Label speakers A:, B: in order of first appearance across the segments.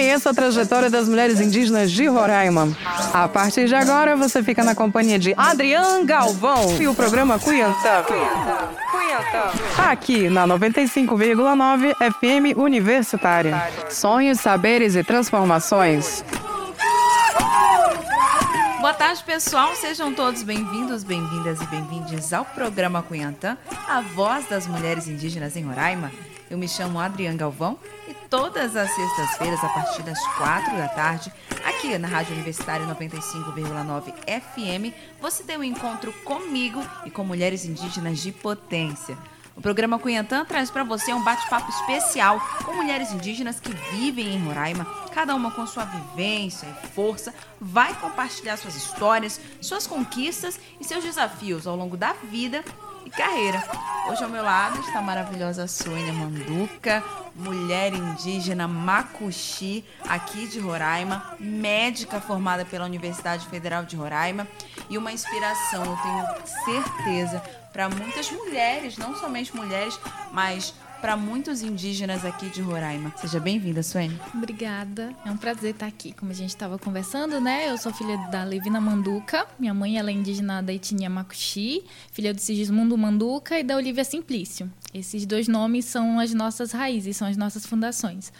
A: conheça a trajetória das mulheres indígenas de Roraima. A partir de agora, você fica na companhia de Adrian Galvão e o programa Cuiantã. Aqui na 95,9 FM Universitária. Sonhos, saberes e transformações.
B: Boa tarde, pessoal. Sejam todos bem-vindos, bem-vindas e bem-vindes ao programa Cunhantã, a voz das mulheres indígenas em Roraima. Eu me chamo Adriana Galvão todas as sextas-feiras, a partir das quatro da tarde, aqui na Rádio Universitária 95,9 FM, você tem um encontro comigo e com mulheres indígenas de potência. O programa Cunhantã traz para você um bate-papo especial com mulheres indígenas que vivem em Roraima, cada uma com sua vivência e força, vai compartilhar suas histórias, suas conquistas e seus desafios ao longo da vida e carreira. Hoje ao meu lado está a maravilhosa Sônia Manduca, mulher indígena Macuxi, aqui de Roraima, médica formada pela Universidade Federal de Roraima e uma inspiração, eu tenho certeza, para muitas mulheres, não somente mulheres, mas para muitos indígenas aqui de Roraima. Seja bem-vinda, Suene.
C: Obrigada. É um prazer estar aqui. Como a gente estava conversando, né? Eu sou filha da Levina Manduca. Minha mãe ela é indígena da etnia Macuxi, filha do Sigismundo Manduca e da Olivia Simplício. Esses dois nomes são as nossas raízes, são as nossas fundações.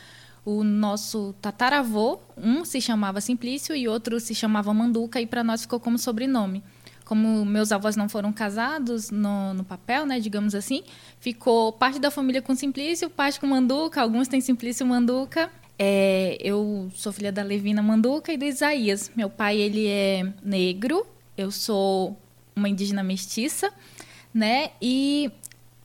C: O nosso tataravô, um se chamava Simplício e outro se chamava Manduca e para nós ficou como sobrenome como meus avós não foram casados no, no, papel, né, digamos assim, ficou parte da família com Simplício, parte com Manduca, alguns têm Simplício Manduca. É, eu sou filha da Levina Manduca e do Isaías. Meu pai, ele é negro, eu sou uma indígena mestiça, né, e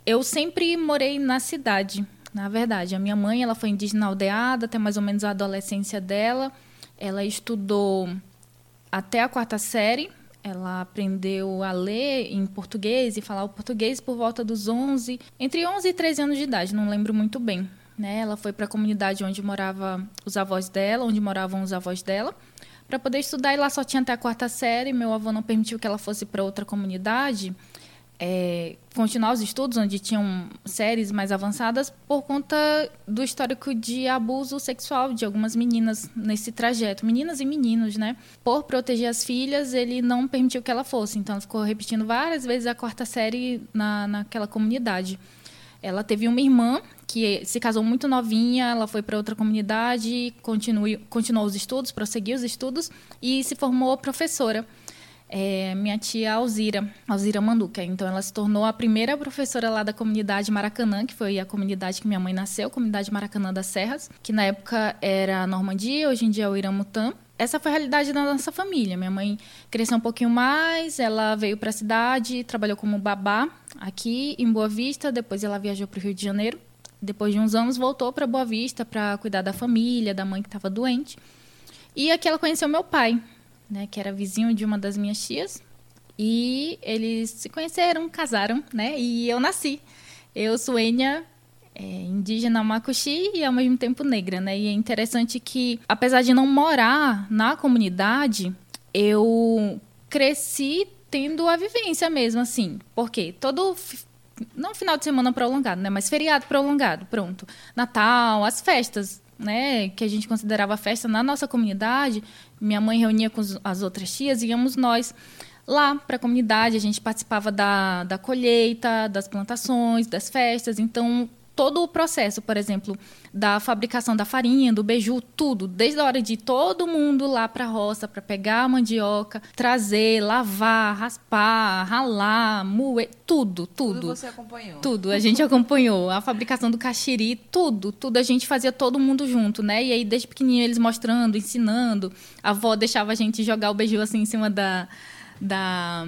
C: eu sempre morei na cidade, na verdade. A minha mãe, ela foi indígena aldeada até mais ou menos a adolescência dela. Ela estudou até a quarta série, ela aprendeu a ler em português e falar o português por volta dos 11, entre 11 e 13 anos de idade, não lembro muito bem. Né? Ela foi para a comunidade onde morava os avós dela, onde moravam os avós dela, para poder estudar e lá só tinha até a quarta série. Meu avô não permitiu que ela fosse para outra comunidade é, continuar os estudos, onde tinham séries mais avançadas, por conta do histórico de abuso sexual de algumas meninas nesse trajeto, meninas e meninos, né? Por proteger as filhas, ele não permitiu que ela fosse, então ela ficou repetindo várias vezes a quarta série na, naquela comunidade. Ela teve uma irmã que se casou muito novinha, ela foi para outra comunidade, continuou, continuou os estudos, prosseguiu os estudos e se formou professora é, minha tia Alzira, Alzira Manduca. Então, ela se tornou a primeira professora lá da comunidade Maracanã, que foi a comunidade que minha mãe nasceu, comunidade Maracanã das Serras, que na época era a Normandia, hoje em dia é o Iramutã. Essa foi a realidade da nossa família. Minha mãe cresceu um pouquinho mais, ela veio para a cidade, trabalhou como babá aqui em Boa Vista, depois ela viajou para o Rio de Janeiro. Depois de uns anos, voltou para Boa Vista para cuidar da família, da mãe que estava doente. E aqui ela conheceu meu pai, né, que era vizinho de uma das minhas tias. E eles se conheceram, casaram, né? E eu nasci. Eu sou é, indígena Makuxi e ao mesmo tempo negra, né? E é interessante que, apesar de não morar na comunidade, eu cresci tendo a vivência mesmo, assim. Porque todo não final de semana prolongado, né? Mas feriado prolongado, pronto. Natal, as festas né, que a gente considerava festa na nossa comunidade, minha mãe reunia com as outras tias, íamos nós lá para a comunidade, a gente participava da, da colheita, das plantações, das festas, então todo o processo, por exemplo, da fabricação da farinha, do beiju, tudo, desde a hora de todo mundo lá para a roça para pegar a mandioca, trazer, lavar, raspar, ralar, moer, tudo, tudo.
B: Tudo você acompanhou.
C: Tudo, a gente acompanhou. A fabricação do caxiri, tudo, tudo a gente fazia todo mundo junto, né? E aí desde pequenininho eles mostrando, ensinando. A avó deixava a gente jogar o beiju assim em cima da da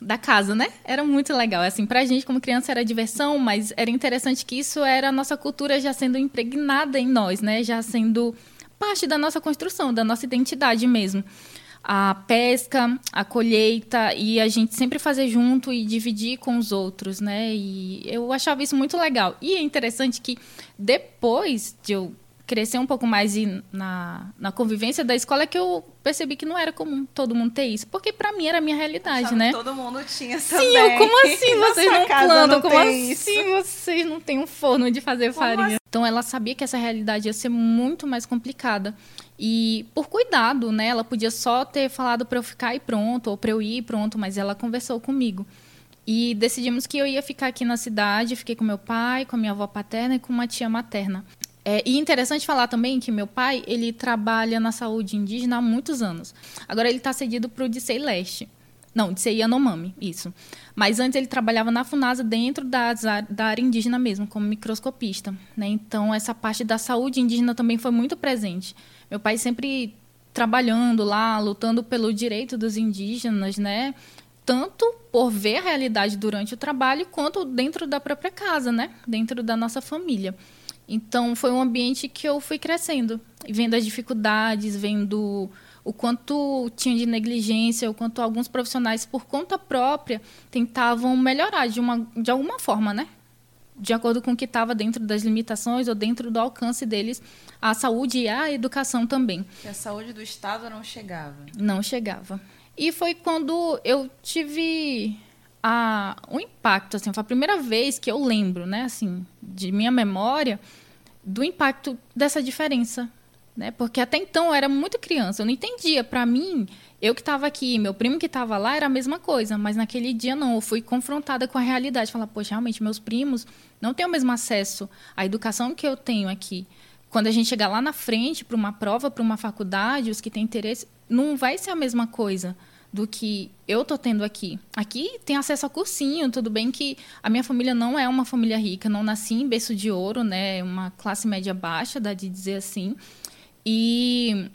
C: da casa, né? Era muito legal. Assim, pra gente, como criança, era diversão, mas era interessante que isso era a nossa cultura já sendo impregnada em nós, né? Já sendo parte da nossa construção, da nossa identidade mesmo. A pesca, a colheita e a gente sempre fazer junto e dividir com os outros, né? E eu achava isso muito legal. E é interessante que depois de eu crescer um pouco mais na, na convivência da escola é que eu percebi que não era comum todo mundo ter isso. Porque para mim era a minha realidade, né?
B: todo mundo tinha
C: também. Sim, eu, como assim vocês não plantam? Como assim isso? vocês não têm um forno de fazer como farinha? Então ela sabia que essa realidade ia ser muito mais complicada. E por cuidado, né, ela podia só ter falado para eu ficar e pronto, ou para eu ir e pronto, mas ela conversou comigo. E decidimos que eu ia ficar aqui na cidade, fiquei com meu pai, com a minha avó paterna e com uma tia materna. É, e interessante falar também que meu pai, ele trabalha na saúde indígena há muitos anos. Agora ele está cedido para o Dicei Leste. Não, Dicei Yanomami, isso. Mas antes ele trabalhava na FUNASA dentro da, da área indígena mesmo, como microscopista. Né? Então essa parte da saúde indígena também foi muito presente. Meu pai sempre trabalhando lá, lutando pelo direito dos indígenas, né? Tanto por ver a realidade durante o trabalho, quanto dentro da própria casa, né? Dentro da nossa família. Então, foi um ambiente que eu fui crescendo, vendo as dificuldades, vendo o quanto tinha de negligência, o quanto alguns profissionais, por conta própria, tentavam melhorar de, uma, de alguma forma, né? de acordo com o que estava dentro das limitações ou dentro do alcance deles, a saúde e a educação também.
B: E a saúde do Estado não chegava?
C: Não chegava. E foi quando eu tive a, um impacto, assim, foi a primeira vez que eu lembro, né, assim, de minha memória, do impacto dessa diferença, né? Porque até então eu era muito criança, eu não entendia. Para mim, eu que estava aqui, meu primo que estava lá, era a mesma coisa, mas naquele dia não, eu fui confrontada com a realidade, falar, poxa, realmente meus primos não têm o mesmo acesso à educação que eu tenho aqui. Quando a gente chegar lá na frente para uma prova, para uma faculdade, os que têm interesse, não vai ser a mesma coisa do que eu tô tendo aqui. Aqui tem acesso a cursinho, tudo bem que a minha família não é uma família rica, não nasci em berço de ouro, né, uma classe média baixa, dá de dizer assim. E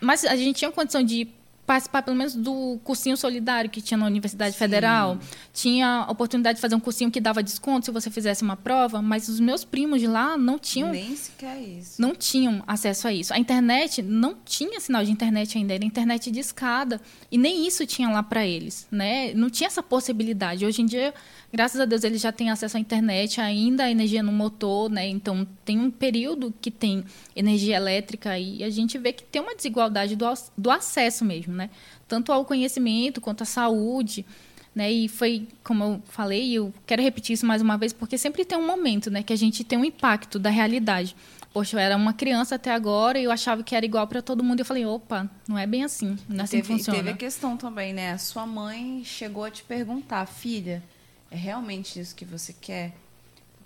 C: mas a gente tinha condição de participar pelo menos do cursinho solidário que tinha na Universidade Sim. Federal. Tinha a oportunidade de fazer um cursinho que dava desconto se você fizesse uma prova, mas os meus primos de lá não tinham.
B: Nem sequer isso.
C: Não tinham acesso a isso. A internet não tinha sinal de internet ainda, era internet de escada. E nem isso tinha lá para eles. Né? Não tinha essa possibilidade. Hoje em dia graças a Deus ele já tem acesso à internet, ainda a energia no motor, né? Então tem um período que tem energia elétrica e a gente vê que tem uma desigualdade do, do acesso mesmo, né? Tanto ao conhecimento quanto à saúde. Né? E foi, como eu falei, eu quero repetir isso mais uma vez, porque sempre tem um momento né, que a gente tem um impacto da realidade. Poxa, eu era uma criança até agora e eu achava que era igual para todo mundo. Eu falei, opa, não é bem assim. Não é assim
B: teve,
C: que funciona.
B: Teve a questão também, né? A sua mãe chegou a te perguntar, filha, é realmente isso que você quer?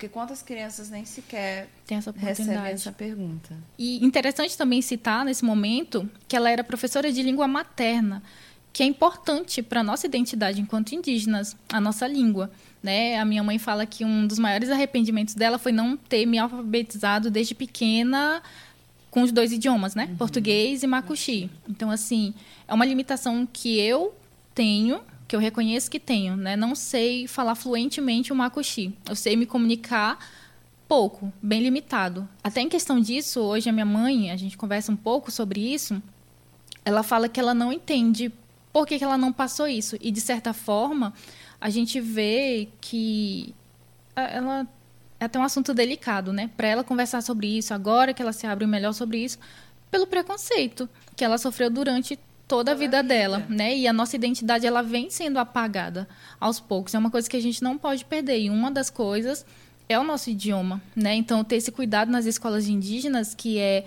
B: Porque quantas crianças nem sequer essa recebem essa pergunta?
C: E interessante também citar nesse momento que ela era professora de língua materna, que é importante para a nossa identidade enquanto indígenas, a nossa língua. Né? A minha mãe fala que um dos maiores arrependimentos dela foi não ter me alfabetizado desde pequena com os dois idiomas, né? Uhum. Português e macuxi. Então, assim, é uma limitação que eu tenho que eu reconheço que tenho, né? Não sei falar fluentemente o makushi. Eu sei me comunicar pouco, bem limitado. Até em questão disso, hoje a minha mãe, a gente conversa um pouco sobre isso, ela fala que ela não entende por que, que ela não passou isso. E, de certa forma, a gente vê que ela é até um assunto delicado, né? Para ela conversar sobre isso, agora que ela se abre melhor sobre isso, pelo preconceito que ela sofreu durante toda a vida, dela, né? E a nossa identidade ela vem sendo apagada aos poucos. É uma coisa que a gente não pode perder. E uma das coisas é o nosso idioma, né? Então ter esse cuidado nas escolas indígenas que é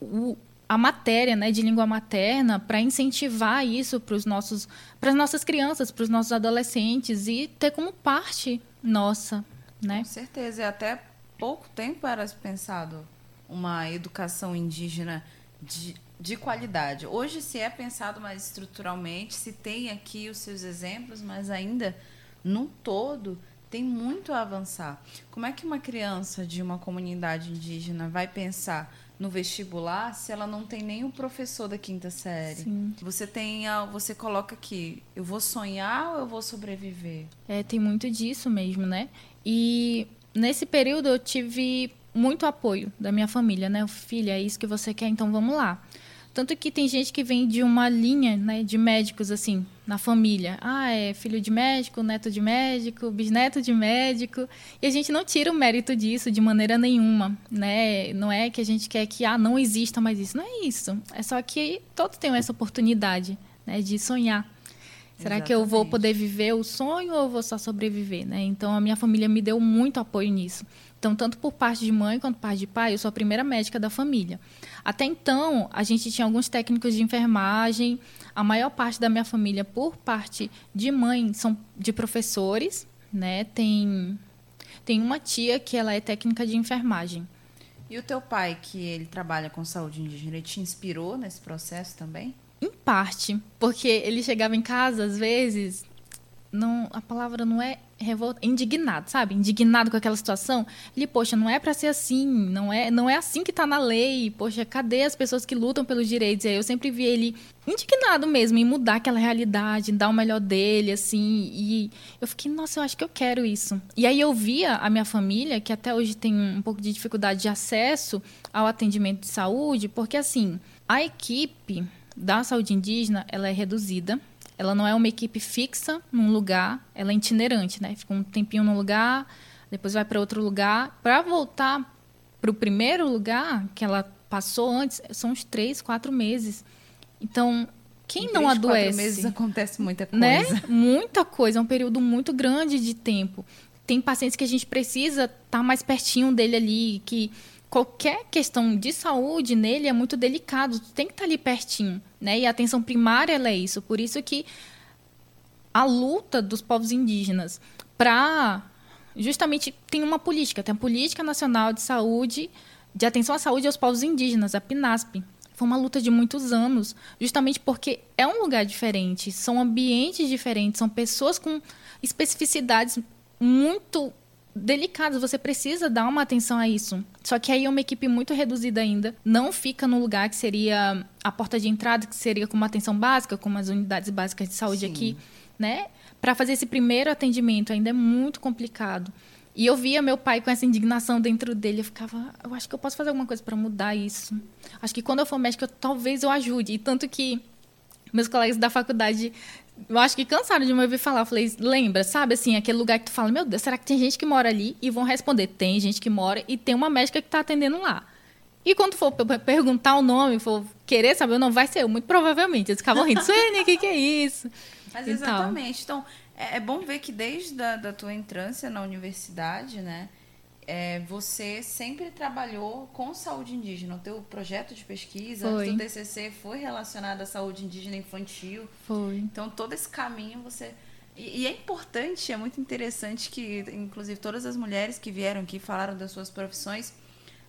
C: o, a matéria, né, de língua materna para incentivar isso para os nossos, para as nossas crianças, para os nossos adolescentes e ter como parte nossa, né?
B: Com certeza. E até pouco tempo era pensado uma educação indígena de de qualidade. Hoje se é pensado mais estruturalmente, se tem aqui os seus exemplos, mas ainda no todo tem muito a avançar. Como é que uma criança de uma comunidade indígena vai pensar no vestibular se ela não tem nem o professor da quinta série? Sim. Você tem, você coloca aqui, eu vou sonhar ou eu vou sobreviver?
C: É, tem muito disso mesmo, né? E nesse período eu tive muito apoio da minha família, né? Filha, é isso que você quer, então vamos lá. Tanto que tem gente que vem de uma linha né, de médicos, assim, na família. Ah, é filho de médico, neto de médico, bisneto de médico. E a gente não tira o mérito disso de maneira nenhuma, né? Não é que a gente quer que, ah, não exista mais isso. Não é isso. É só que todos têm essa oportunidade né, de sonhar. Será Exatamente. que eu vou poder viver o sonho ou vou só sobreviver, né? Então a minha família me deu muito apoio nisso. Então, tanto por parte de mãe quanto por parte de pai, eu sou a primeira médica da família. Até então, a gente tinha alguns técnicos de enfermagem. A maior parte da minha família, por parte de mãe, são de professores, né? Tem tem uma tia que ela é técnica de enfermagem.
B: E o teu pai, que ele trabalha com saúde indígena, ele te inspirou nesse processo também?
C: Em parte, porque ele chegava em casa às vezes, não, a palavra não é indignado, sabe? Indignado com aquela situação. Ele, poxa, não é para ser assim, não é, não é assim que tá na lei. Poxa, cadê as pessoas que lutam pelos direitos? E aí eu sempre vi ele indignado mesmo em mudar aquela realidade, em dar o melhor dele, assim. E eu fiquei, nossa, eu acho que eu quero isso. E aí eu via a minha família, que até hoje tem um pouco de dificuldade de acesso ao atendimento de saúde, porque assim, a equipe da saúde indígena, ela é reduzida ela não é uma equipe fixa num lugar, ela é itinerante, né? Fica um tempinho num lugar, depois vai para outro lugar. Para voltar para o primeiro lugar que ela passou antes, são uns três, quatro meses. Então, quem em não três, adoece? Quatro
B: meses acontece muita
C: né? coisa. Né? Muita coisa, é um período muito grande de tempo. Tem pacientes que a gente precisa estar tá mais pertinho dele ali, que qualquer questão de saúde nele é muito delicado, tu tem que estar tá ali pertinho, né? E a atenção primária é isso, por isso que a luta dos povos indígenas para justamente tem uma política, tem a Política Nacional de Saúde, de Atenção à Saúde aos Povos Indígenas, a PNASP. Foi uma luta de muitos anos, justamente porque é um lugar diferente, são ambientes diferentes, são pessoas com especificidades muito delicados, você precisa dar uma atenção a isso. Só que aí é uma equipe muito reduzida ainda, não fica no lugar que seria a porta de entrada, que seria com uma atenção básica, como as unidades básicas de saúde Sim. aqui, né? Para fazer esse primeiro atendimento ainda é muito complicado. E eu via meu pai com essa indignação dentro dele, eu ficava, eu acho que eu posso fazer alguma coisa para mudar isso. Acho que quando eu for médica, eu, talvez eu ajude. E tanto que meus colegas da faculdade eu acho que cansaram de me ouvir falar. Eu falei, lembra, sabe assim, aquele lugar que tu fala, meu Deus, será que tem gente que mora ali? E vão responder, tem gente que mora e tem uma médica que está atendendo lá. E quando for perguntar o nome, for querer saber o nome, vai ser eu, muito provavelmente. Eles ficavam rindo, Suene, o que, que é isso?
B: Mas exatamente. Então, é, é, bom ver que desde a da tua entrância na universidade, né? É, você sempre trabalhou com saúde indígena. O teu projeto de pesquisa, foi. o teu TCC foi relacionado à saúde indígena infantil.
C: Foi.
B: Então, todo esse caminho você... E, e, é importante, é muito interessante que, inclusive, todas as mulheres que vieram aqui falaram das suas profissões.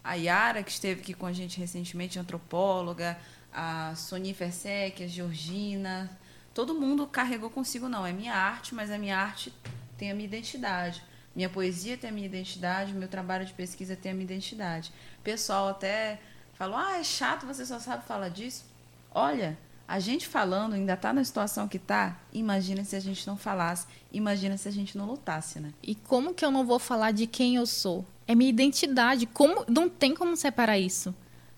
B: A Yara, que esteve aqui com a gente recentemente, antropóloga, a Sony Fersec, a Georgina. Todo mundo carregou consigo, não. É minha arte, mas a minha arte tem a minha identidade. Minha poesia tem a minha identidade, meu trabalho de pesquisa tem a minha identidade. O pessoal até falou: ah, é chato, você só sabe falar disso. Olha, a gente falando ainda está na situação que está. Imagina se a gente não falasse. Imagina se a gente não lutasse, né?
C: E como que eu não vou falar de quem eu sou? É minha identidade. Como não tem como separar isso?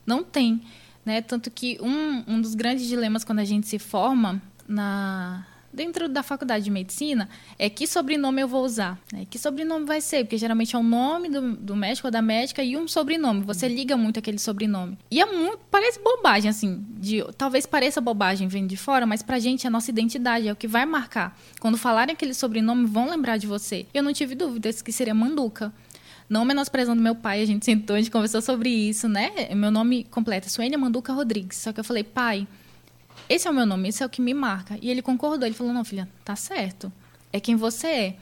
C: Não tem, né? Tanto que um, um dos grandes dilemas quando a gente se forma na dentro da faculdade de medicina é que sobrenome eu vou usar. Né? Que sobrenome vai ser? Porque geralmente é o nome do, do médico ou da médica e um sobrenome. Você liga muito aquele sobrenome. E é muito. Parece bobagem, assim. De, talvez pareça bobagem vindo de fora, mas pra gente é a nossa identidade, é o que vai marcar. Quando falarem aquele sobrenome, vão lembrar de você. Eu não tive dúvidas que seria Manduca. Não menosprezando meu pai, a gente sentou, a gente conversou sobre isso, né? Meu nome completo é Suênia Manduca Rodrigues. Só que eu falei, pai, esse é o meu nome, esse é o que me marca. E ele concordou, ele falou, não, filha, tá certo. É quem você é.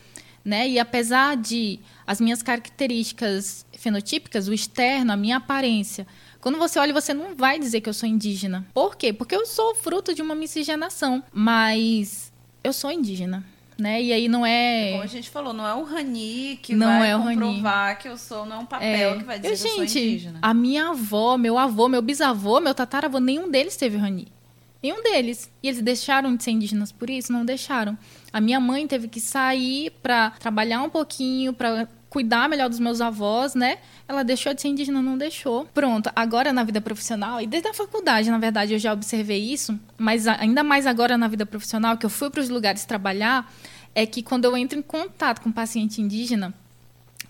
C: Né? E apesar de as minhas características fenotípicas, o externo, a minha aparência, quando você olha, você não vai dizer que eu sou indígena. Por quê? Porque eu sou fruto de uma miscigenação, mas eu sou indígena. Né? E aí não é.
B: Como a gente falou, não é o Rani que não vai é comprovar Rani. que eu sou, não é um papel é. que vai dizer eu, que eu sou indígena.
C: A minha avó, meu avô, meu bisavô, meu tataravô, nenhum deles teve Rani. Nenhum deles. E eles deixaram de ser indígenas por isso? Não deixaram. A minha mãe teve que sair para trabalhar um pouquinho, para cuidar melhor dos meus avós, né? Ela deixou de ser indígena, não deixou. Pronto, agora na vida profissional, e desde a faculdade, na verdade, eu já observei isso, mas ainda mais agora na vida profissional, que eu fui para os lugares trabalhar, é que quando eu entro em contato com um paciente indígena,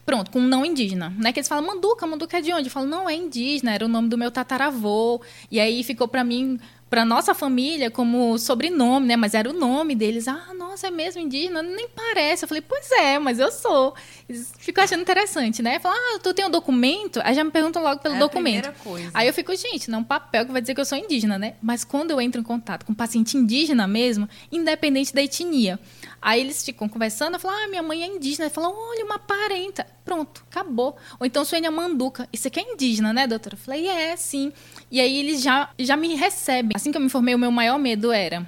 C: Pronto, com um não indígena. Não é que eles falam, Manduca, Manduca é de onde? Eu falo, não, é indígena, era o nome do meu tataravô. E aí ficou para mim para nossa família como sobrenome, né? Mas era o nome deles. Ah, nossa, é mesmo indígena? Nem parece. Eu falei, pois é, mas eu sou. Fico achando interessante, né? Falar, ah, tu tem um documento? Aí já me perguntam logo pelo
B: é
C: documento. Aí eu fico, gente, não é um papel que vai dizer que eu sou indígena, né? Mas quando eu entro em contato com um paciente indígena mesmo, independente da etnia, Aí eles ficam conversando, eu falo, ah, minha mãe é indígena. Ele fala, olha, uma parenta. Pronto, acabou. Ou então Suênia Manduca. Isso aqui é indígena, né, doutora? Eu falei, é, sim. E aí eles já, já me recebem. Assim que eu me formei, o meu maior medo era...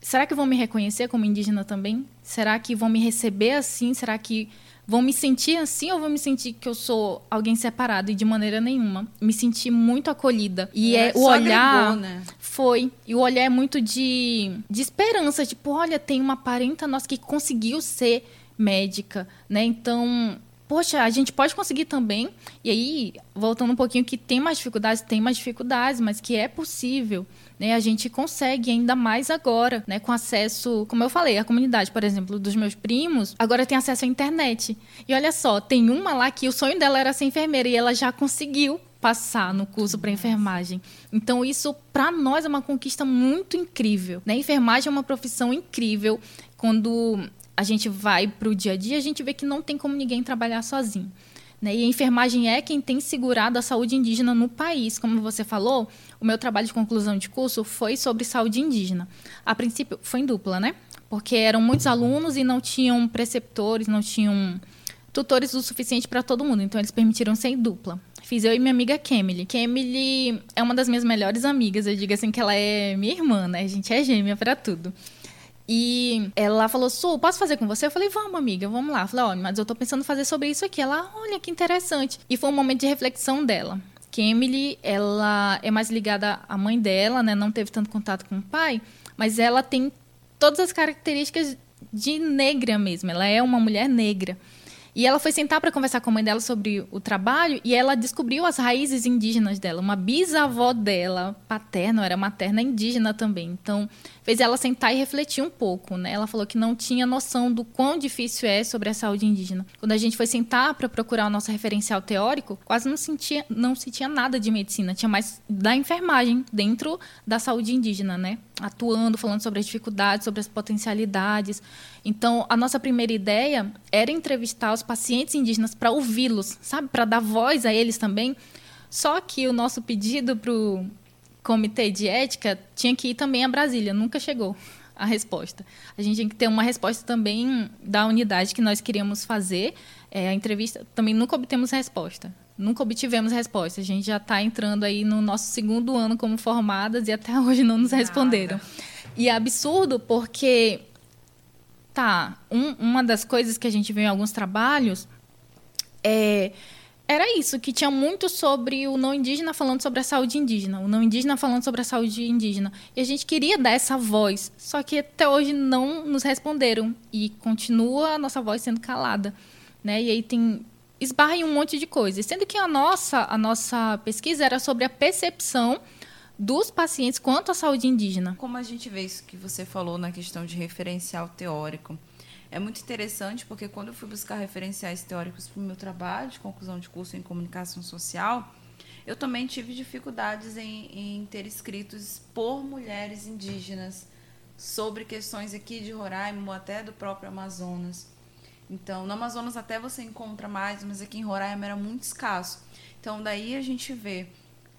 C: Será que vão me reconhecer como indígena também? Será que vão me receber assim? Será que vão me sentir assim ou vão me sentir que eu sou alguém separado e de maneira nenhuma. Me senti muito acolhida. E é, é o olhar agregou, né? foi. E o olhar é muito de, de esperança, tipo, olha, tem uma parenta nossa que conseguiu ser médica, né? Então, poxa, a gente pode conseguir também. E aí, voltando um pouquinho, que tem mais dificuldades, tem mais dificuldades, mas que é possível. Né, a gente consegue ainda mais agora, né, com acesso, como eu falei, a comunidade, por exemplo, dos meus primos, agora tem acesso à internet. E olha só, tem uma lá que o sonho dela era ser enfermeira e ela já conseguiu passar no curso para enfermagem. Então isso para nós é uma conquista muito incrível, né? Enfermagem é uma profissão incrível. Quando a gente vai para o dia a dia, a gente vê que não tem como ninguém trabalhar sozinho. Né? E a enfermagem é quem tem segurado a saúde indígena no país. Como você falou, o meu trabalho de conclusão de curso foi sobre saúde indígena. A princípio, foi em dupla, né? Porque eram muitos alunos e não tinham preceptores, não tinham tutores o suficiente para todo mundo. Então, eles permitiram ser em dupla. Fiz eu e minha amiga Kemily. Kemily é uma das minhas melhores amigas. Eu digo assim que ela é minha irmã, né? A gente é gêmea para tudo. E ela falou, Su, posso fazer com você? Eu falei, vamos, amiga, vamos lá. Eu falei, mas eu tô pensando em fazer sobre isso aqui. Ela, olha, que interessante. E foi um momento de reflexão dela. Que Emily, ela é mais ligada à mãe dela, né? Não teve tanto contato com o pai, mas ela tem todas as características de negra mesmo. Ela é uma mulher negra. E ela foi sentar para conversar com a mãe dela sobre o trabalho e ela descobriu as raízes indígenas dela. Uma bisavó dela, paterna, era materna indígena também. Então, fez ela sentar e refletir um pouco, né? Ela falou que não tinha noção do quão difícil é sobre a saúde indígena. Quando a gente foi sentar para procurar o nosso referencial teórico, quase não sentia, não se tinha nada de medicina, tinha mais da enfermagem dentro da saúde indígena, né? Atuando, falando sobre as dificuldades, sobre as potencialidades. Então, a nossa primeira ideia era entrevistar os pacientes indígenas para ouvi-los, sabe, para dar voz a eles também. Só que o nosso pedido para comitê de ética tinha que ir também a Brasília, nunca chegou a resposta. A gente tinha que ter uma resposta também da unidade que nós queríamos fazer. É, a entrevista também nunca obtemos resposta. Nunca obtivemos resposta. A gente já está entrando aí no nosso segundo ano como formadas e até hoje não nos responderam. E é absurdo porque, tá, um, uma das coisas que a gente vê em alguns trabalhos é era isso, que tinha muito sobre o não indígena falando sobre a saúde indígena, o não indígena falando sobre a saúde indígena. E a gente queria dar essa voz, só que até hoje não nos responderam e continua a nossa voz sendo calada, né? E aí tem esbarra em um monte de coisas, sendo que a nossa a nossa pesquisa era sobre a percepção dos pacientes quanto à saúde indígena.
B: Como a gente vê isso que você falou na questão de referencial teórico, é muito interessante porque quando eu fui buscar referenciais teóricos para o meu trabalho de conclusão de curso em comunicação social, eu também tive dificuldades em, em ter escritos por mulheres indígenas sobre questões aqui de Roraima ou até do próprio Amazonas. Então, no Amazonas até você encontra mais, mas aqui em Roraima era muito escasso. Então, daí a gente vê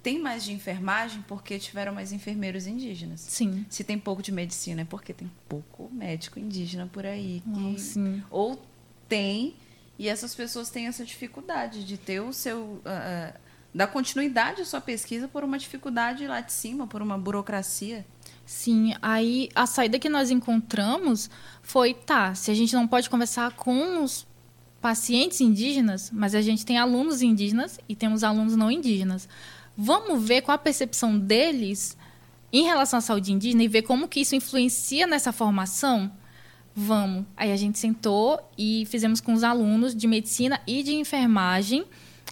B: tem mais de enfermagem porque tiveram mais enfermeiros indígenas.
C: Sim.
B: Se tem pouco de medicina é porque tem pouco médico indígena por aí.
C: Que... Oh, sim.
B: Ou tem, e essas pessoas têm essa dificuldade de ter o seu. Uh, dar continuidade à sua pesquisa por uma dificuldade lá de cima, por uma burocracia.
C: Sim, aí a saída que nós encontramos foi, tá, se a gente não pode conversar com os pacientes indígenas, mas a gente tem alunos indígenas e temos alunos não indígenas. Vamos ver qual a percepção deles em relação à saúde indígena e ver como que isso influencia nessa formação? Vamos. Aí a gente sentou e fizemos com os alunos de medicina e de enfermagem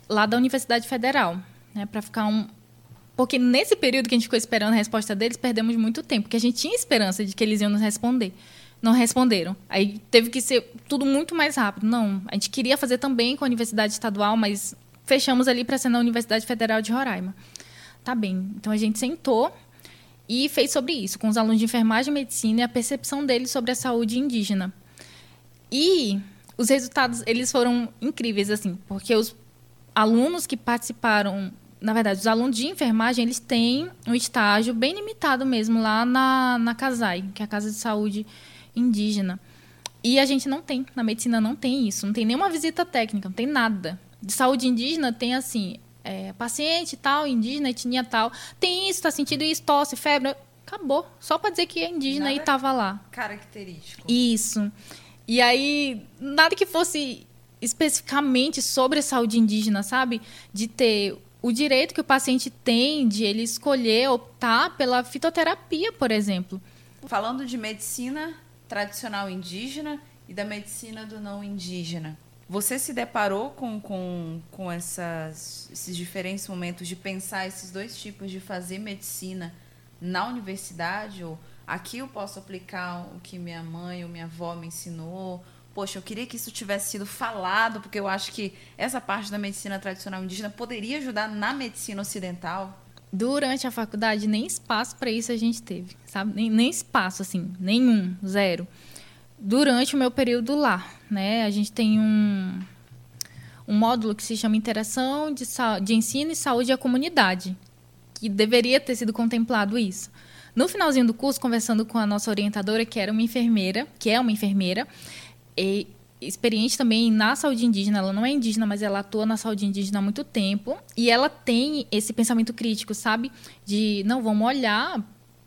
C: lá da Universidade Federal, né, para ficar um porque nesse período que a gente ficou esperando a resposta deles, perdemos muito tempo, porque a gente tinha esperança de que eles iam nos responder. Não responderam. Aí teve que ser tudo muito mais rápido. Não, a gente queria fazer também com a Universidade Estadual, mas fechamos ali para ser na Universidade Federal de Roraima. Tá bem. Então a gente sentou e fez sobre isso, com os alunos de enfermagem e medicina e a percepção deles sobre a saúde indígena. E os resultados, eles foram incríveis, assim, porque os alunos que participaram, na verdade, os alunos de enfermagem, eles têm um estágio bem limitado mesmo lá na, na CASAI, que é a Casa de Saúde Indígena. E a gente não tem, na medicina não tem isso, não tem nenhuma visita técnica, não tem nada. De saúde indígena tem assim, é, paciente tal, indígena, etnia tal, tem isso, tá sentindo isso, tosse, febre, acabou. Só para dizer que é indígena nada e tava lá.
B: Característico.
C: Isso. E aí, nada que fosse especificamente sobre a saúde indígena, sabe? De ter o direito que o paciente tem de ele escolher optar pela fitoterapia, por exemplo.
B: Falando de medicina tradicional indígena e da medicina do não indígena, você se deparou com, com, com essas, esses diferentes momentos de pensar esses dois tipos de fazer medicina na universidade? Ou aqui eu posso aplicar o que minha mãe ou minha avó me ensinou? Poxa, eu queria que isso tivesse sido falado, porque eu acho que essa parte da medicina tradicional indígena poderia ajudar na medicina ocidental.
C: Durante a faculdade, nem espaço para isso a gente teve, sabe? Nem, nem espaço, assim, nenhum, zero durante o meu período lá. Né? A gente tem um, um módulo que se chama Interação de, de Ensino e Saúde à Comunidade, que deveria ter sido contemplado isso. No finalzinho do curso, conversando com a nossa orientadora, que era uma enfermeira, que é uma enfermeira, e experiente também na saúde indígena, ela não é indígena, mas ela atua na saúde indígena há muito tempo, e ela tem esse pensamento crítico, sabe? De, não, vamos olhar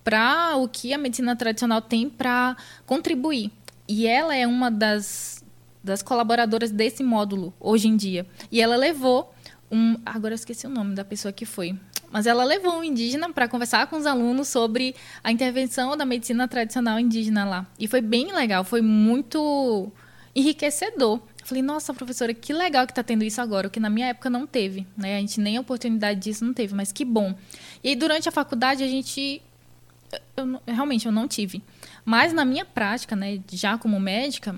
C: para o que a medicina tradicional tem para contribuir e ela é uma das, das colaboradoras desse módulo hoje em dia. E ela levou um. Agora eu esqueci o nome da pessoa que foi. Mas ela levou um indígena para conversar com os alunos sobre a intervenção da medicina tradicional indígena lá. E foi bem legal, foi muito enriquecedor. Falei, nossa, professora, que legal que está tendo isso agora, o que na minha época não teve. Né? A gente nem a oportunidade disso não teve, mas que bom. E aí, durante a faculdade, a gente. Eu, realmente, eu não tive. Mas na minha prática, né, já como médica,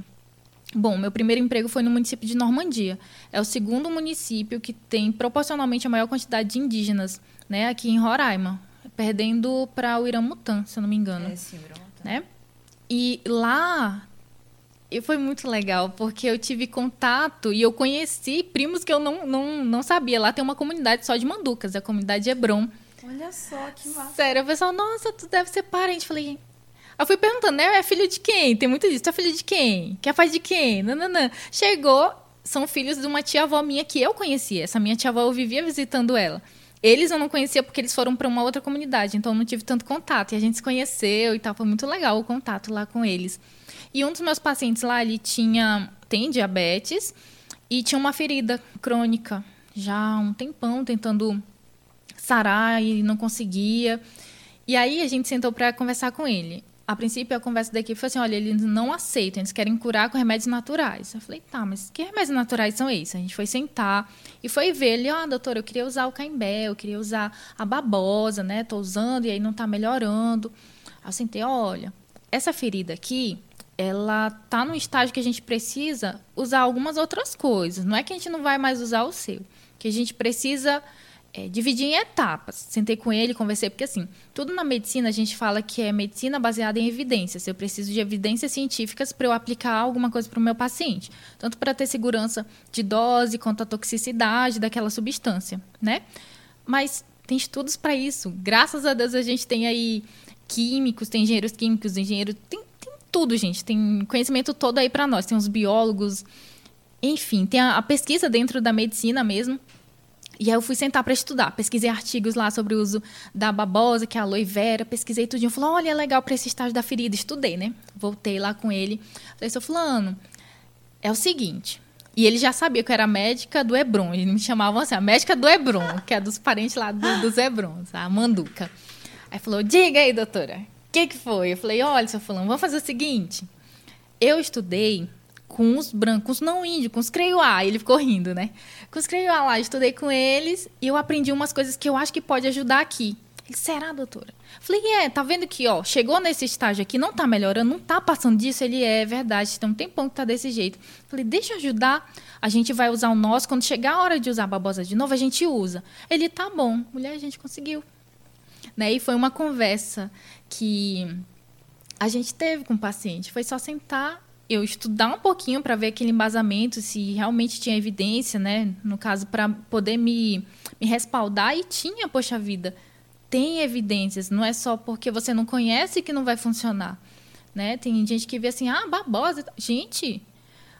C: bom, meu primeiro emprego foi no município de Normandia. É o segundo município que tem proporcionalmente a maior quantidade de indígenas, né, aqui em Roraima, perdendo para o Iramutã, se eu não me engano.
B: É, sim, Iramutã.
C: Né? E lá e foi muito legal, porque eu tive contato e eu conheci primos que eu não, não, não sabia. Lá tem uma comunidade só de manducas, a comunidade Hebron.
B: Olha só, que massa.
C: Sério, o pessoal, nossa, tu deve ser parente. Falei, eu fui perguntando, né? É filho de quem? Tem muito disso. É filho de quem? Que é pai de quem? Nananã. Chegou, são filhos de uma tia-avó minha que eu conhecia. Essa minha tia-avó, eu vivia visitando ela. Eles eu não conhecia porque eles foram para uma outra comunidade, então eu não tive tanto contato. E a gente se conheceu e tal. Foi muito legal o contato lá com eles. E um dos meus pacientes lá, ele tinha, tem diabetes e tinha uma ferida crônica já há um tempão tentando sarar e não conseguia. E aí a gente sentou para conversar com ele a princípio, a conversa da equipe foi assim: olha, eles não aceitam, eles querem curar com remédios naturais. Eu falei: tá, mas que remédios naturais são esses? A gente foi sentar e foi ver ele: oh, doutor, eu queria usar o caimbé, eu queria usar a babosa, né? Tô usando e aí não tá melhorando. Aí eu sentei: olha, essa ferida aqui, ela tá no estágio que a gente precisa usar algumas outras coisas. Não é que a gente não vai mais usar o seu, que a gente precisa é, dividir em etapas. Sentei com ele, conversei, porque assim, tudo na medicina a gente fala que é medicina baseada em evidências. Eu preciso de evidências científicas para eu aplicar alguma coisa para o meu paciente, tanto para ter segurança de dose quanto a toxicidade daquela substância, né? Mas tem estudos para isso. Graças a Deus a gente tem aí químicos, tem engenheiros químicos, engenheiros, tem, tem tudo, gente. Tem conhecimento todo aí para nós. Tem os biólogos, enfim, tem a, a pesquisa dentro da medicina mesmo e aí eu fui sentar para estudar. Pesquisei artigos lá sobre o uso da babosa, que é a aloe vera. Pesquisei tudinho. Falei, olha, é legal para esse estágio da ferida. Estudei, né? Voltei lá com ele. Falei, seu fulano, é o seguinte... E ele já sabia que eu era médica do Hebron. Eles me chamavam assim, a médica do Hebron, que é dos parentes lá do, dos Hebrons, a Manduca. Aí falou, diga aí, doutora, o que, que foi? Eu falei, olha, seu fulano, vamos fazer o seguinte. Eu estudei com os brancos não índios, com os Creuá. Ele ficou rindo, né? Com os Creuá lá, estudei com eles e eu aprendi umas coisas que eu acho que pode ajudar aqui. Ele, será, doutora? Falei, é, tá vendo que, ó, chegou nesse estágio aqui, não tá melhorando, não tá passando disso. Ele, é, é verdade, tem um tempão que tá desse jeito. Falei, deixa eu ajudar, a gente vai usar o nosso, quando chegar a hora de usar a babosa de novo, a gente usa. Ele, tá bom. Mulher, a gente conseguiu. Né? E foi uma conversa que a gente teve com o paciente. Foi só sentar, eu estudar um pouquinho para ver aquele embasamento, se realmente tinha evidência, né? No caso, para poder me, me respaldar. E tinha, poxa vida, tem evidências. Não é só porque você não conhece que não vai funcionar. Né? Tem gente que vê assim, ah, babosa. Gente,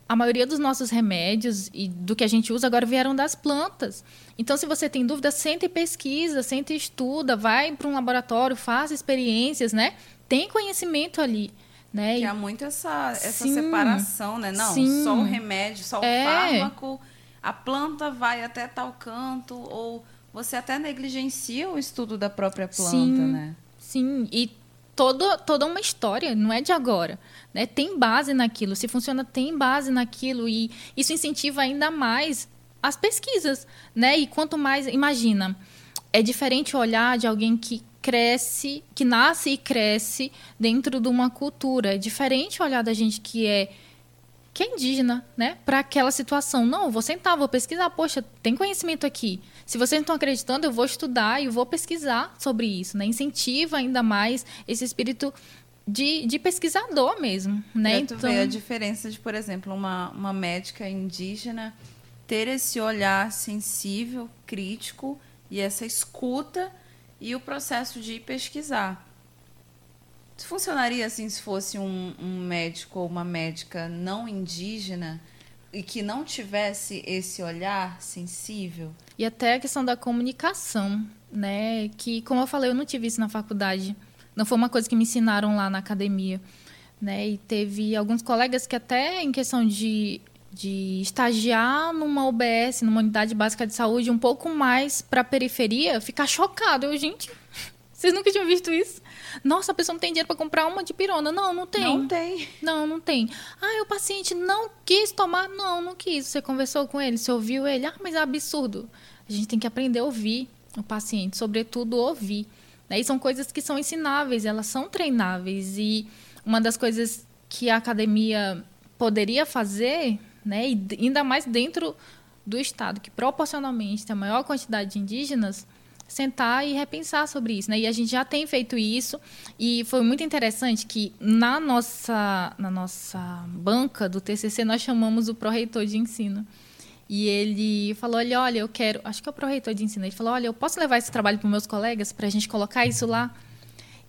C: a maioria dos nossos remédios e do que a gente usa agora vieram das plantas. Então, se você tem dúvida, senta pesquisa, senta estuda, vai para um laboratório, faça experiências, né? Tem conhecimento ali. Né?
B: Que há muito essa, essa sim, separação, né? Não, sim. só o remédio, só o é. fármaco, a planta vai até tal canto, ou você até negligencia o estudo da própria planta,
C: sim,
B: né?
C: Sim, e todo, toda uma história, não é de agora. Né? Tem base naquilo. Se funciona, tem base naquilo. E isso incentiva ainda mais as pesquisas. Né? E quanto mais. Imagina, é diferente olhar de alguém que cresce, que nasce e cresce dentro de uma cultura. É diferente olhar da gente que é que é indígena, né? Para aquela situação. Não, vou sentar, vou pesquisar. Poxa, tem conhecimento aqui. Se vocês não estão acreditando, eu vou estudar e vou pesquisar sobre isso, né? Incentiva ainda mais esse espírito de, de pesquisador mesmo, né?
B: então... tu vê a diferença de, por exemplo, uma, uma médica indígena ter esse olhar sensível, crítico e essa escuta e o processo de pesquisar. Funcionaria assim se fosse um, um médico ou uma médica não indígena e que não tivesse esse olhar sensível?
C: E até a questão da comunicação, né? Que, como eu falei, eu não tive isso na faculdade. Não foi uma coisa que me ensinaram lá na academia. Né? E teve alguns colegas que até em questão de, de estagiar numa UBS, numa unidade básica de saúde, um pouco mais para a periferia, ficar chocado. Eu, gente, vocês nunca tinham visto isso? Nossa, a pessoa não tem dinheiro para comprar uma de pirona. Não, não tem.
B: Não tem.
C: Não, não tem. Ah, o paciente não quis tomar. Não, não quis. Você conversou com ele, você ouviu ele. Ah, mas é absurdo. A gente tem que aprender a ouvir o paciente, sobretudo ouvir. Né? E são coisas que são ensináveis, elas são treináveis. E uma das coisas que a academia poderia fazer, né, e ainda mais dentro do Estado, que proporcionalmente tem a maior quantidade de indígenas, sentar e repensar sobre isso. Né? E a gente já tem feito isso. E foi muito interessante que na nossa, na nossa banca do TCC nós chamamos o pró-reitor de ensino. E ele falou: olha, olha, eu quero. Acho que é o pró-reitor de ensino. Ele falou: olha, eu posso levar esse trabalho para os meus colegas para a gente colocar isso lá?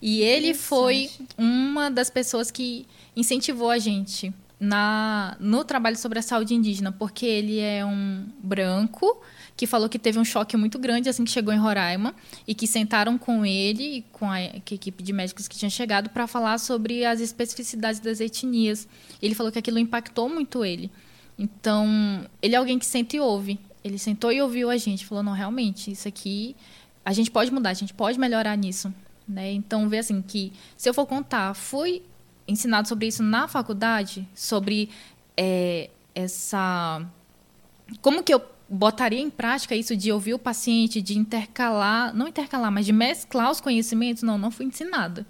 C: E ele foi uma das pessoas que incentivou a gente na, no trabalho sobre a saúde indígena, porque ele é um branco que falou que teve um choque muito grande assim que chegou em Roraima e que sentaram com ele e com a, equipe de médicos que tinha chegado para falar sobre as especificidades das etnias. Ele falou que aquilo impactou muito ele. Então, ele é alguém que sente e ouve. Ele sentou e ouviu a gente, falou: "Não, realmente, isso aqui a gente pode mudar, a gente pode melhorar nisso", né? Então, vê assim que se eu for contar, fui ensinado sobre isso na faculdade, sobre é, essa como que eu botaria em prática isso de ouvir o paciente, de intercalar, não intercalar, mas de mesclar os conhecimentos? Não, não fui ensinada.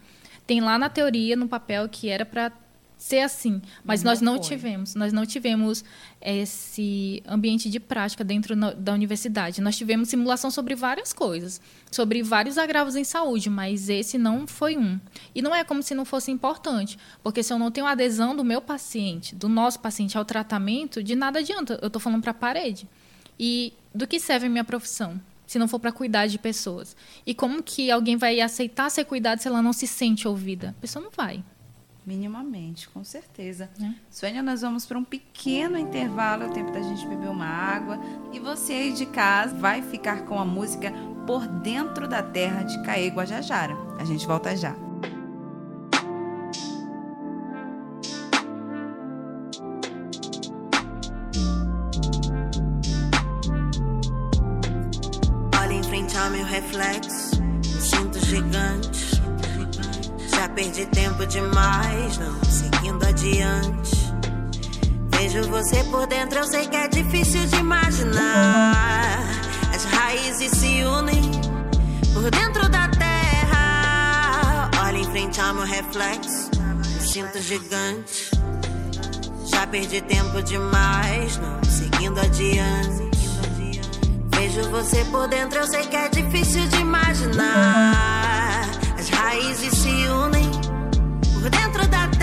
C: Tem lá na teoria, no papel, que era para ser assim, mas não nós não foi. tivemos, nós não tivemos esse ambiente de prática dentro no, da universidade. Nós tivemos simulação sobre várias coisas, sobre vários agravos em saúde, mas esse não foi um. E não é como se não fosse importante, porque se eu não tenho adesão do meu paciente, do nosso paciente ao tratamento, de nada adianta. Eu estou falando para a parede. E do que serve a minha profissão? Se não for para cuidar de pessoas. E como que alguém vai aceitar ser cuidado se ela não se sente ouvida? A pessoa não vai.
B: Minimamente, com certeza. É. Sônia, nós vamos para um pequeno intervalo, é o tempo da gente beber uma água. E você aí de casa vai ficar com a música Por Dentro da Terra de Caê Guajajara. A gente volta já.
D: Olha em frente ao meu reflexo, me sinto gigante perdi tempo demais, não seguindo adiante. Vejo você por dentro, eu sei que é difícil de imaginar. As raízes se unem por dentro da terra. Olha em frente ao meu reflexo, me sinto gigante. Já perdi tempo demais, não seguindo adiante. Vejo você por dentro, eu sei que é difícil de imaginar países se unem por dentro da terra.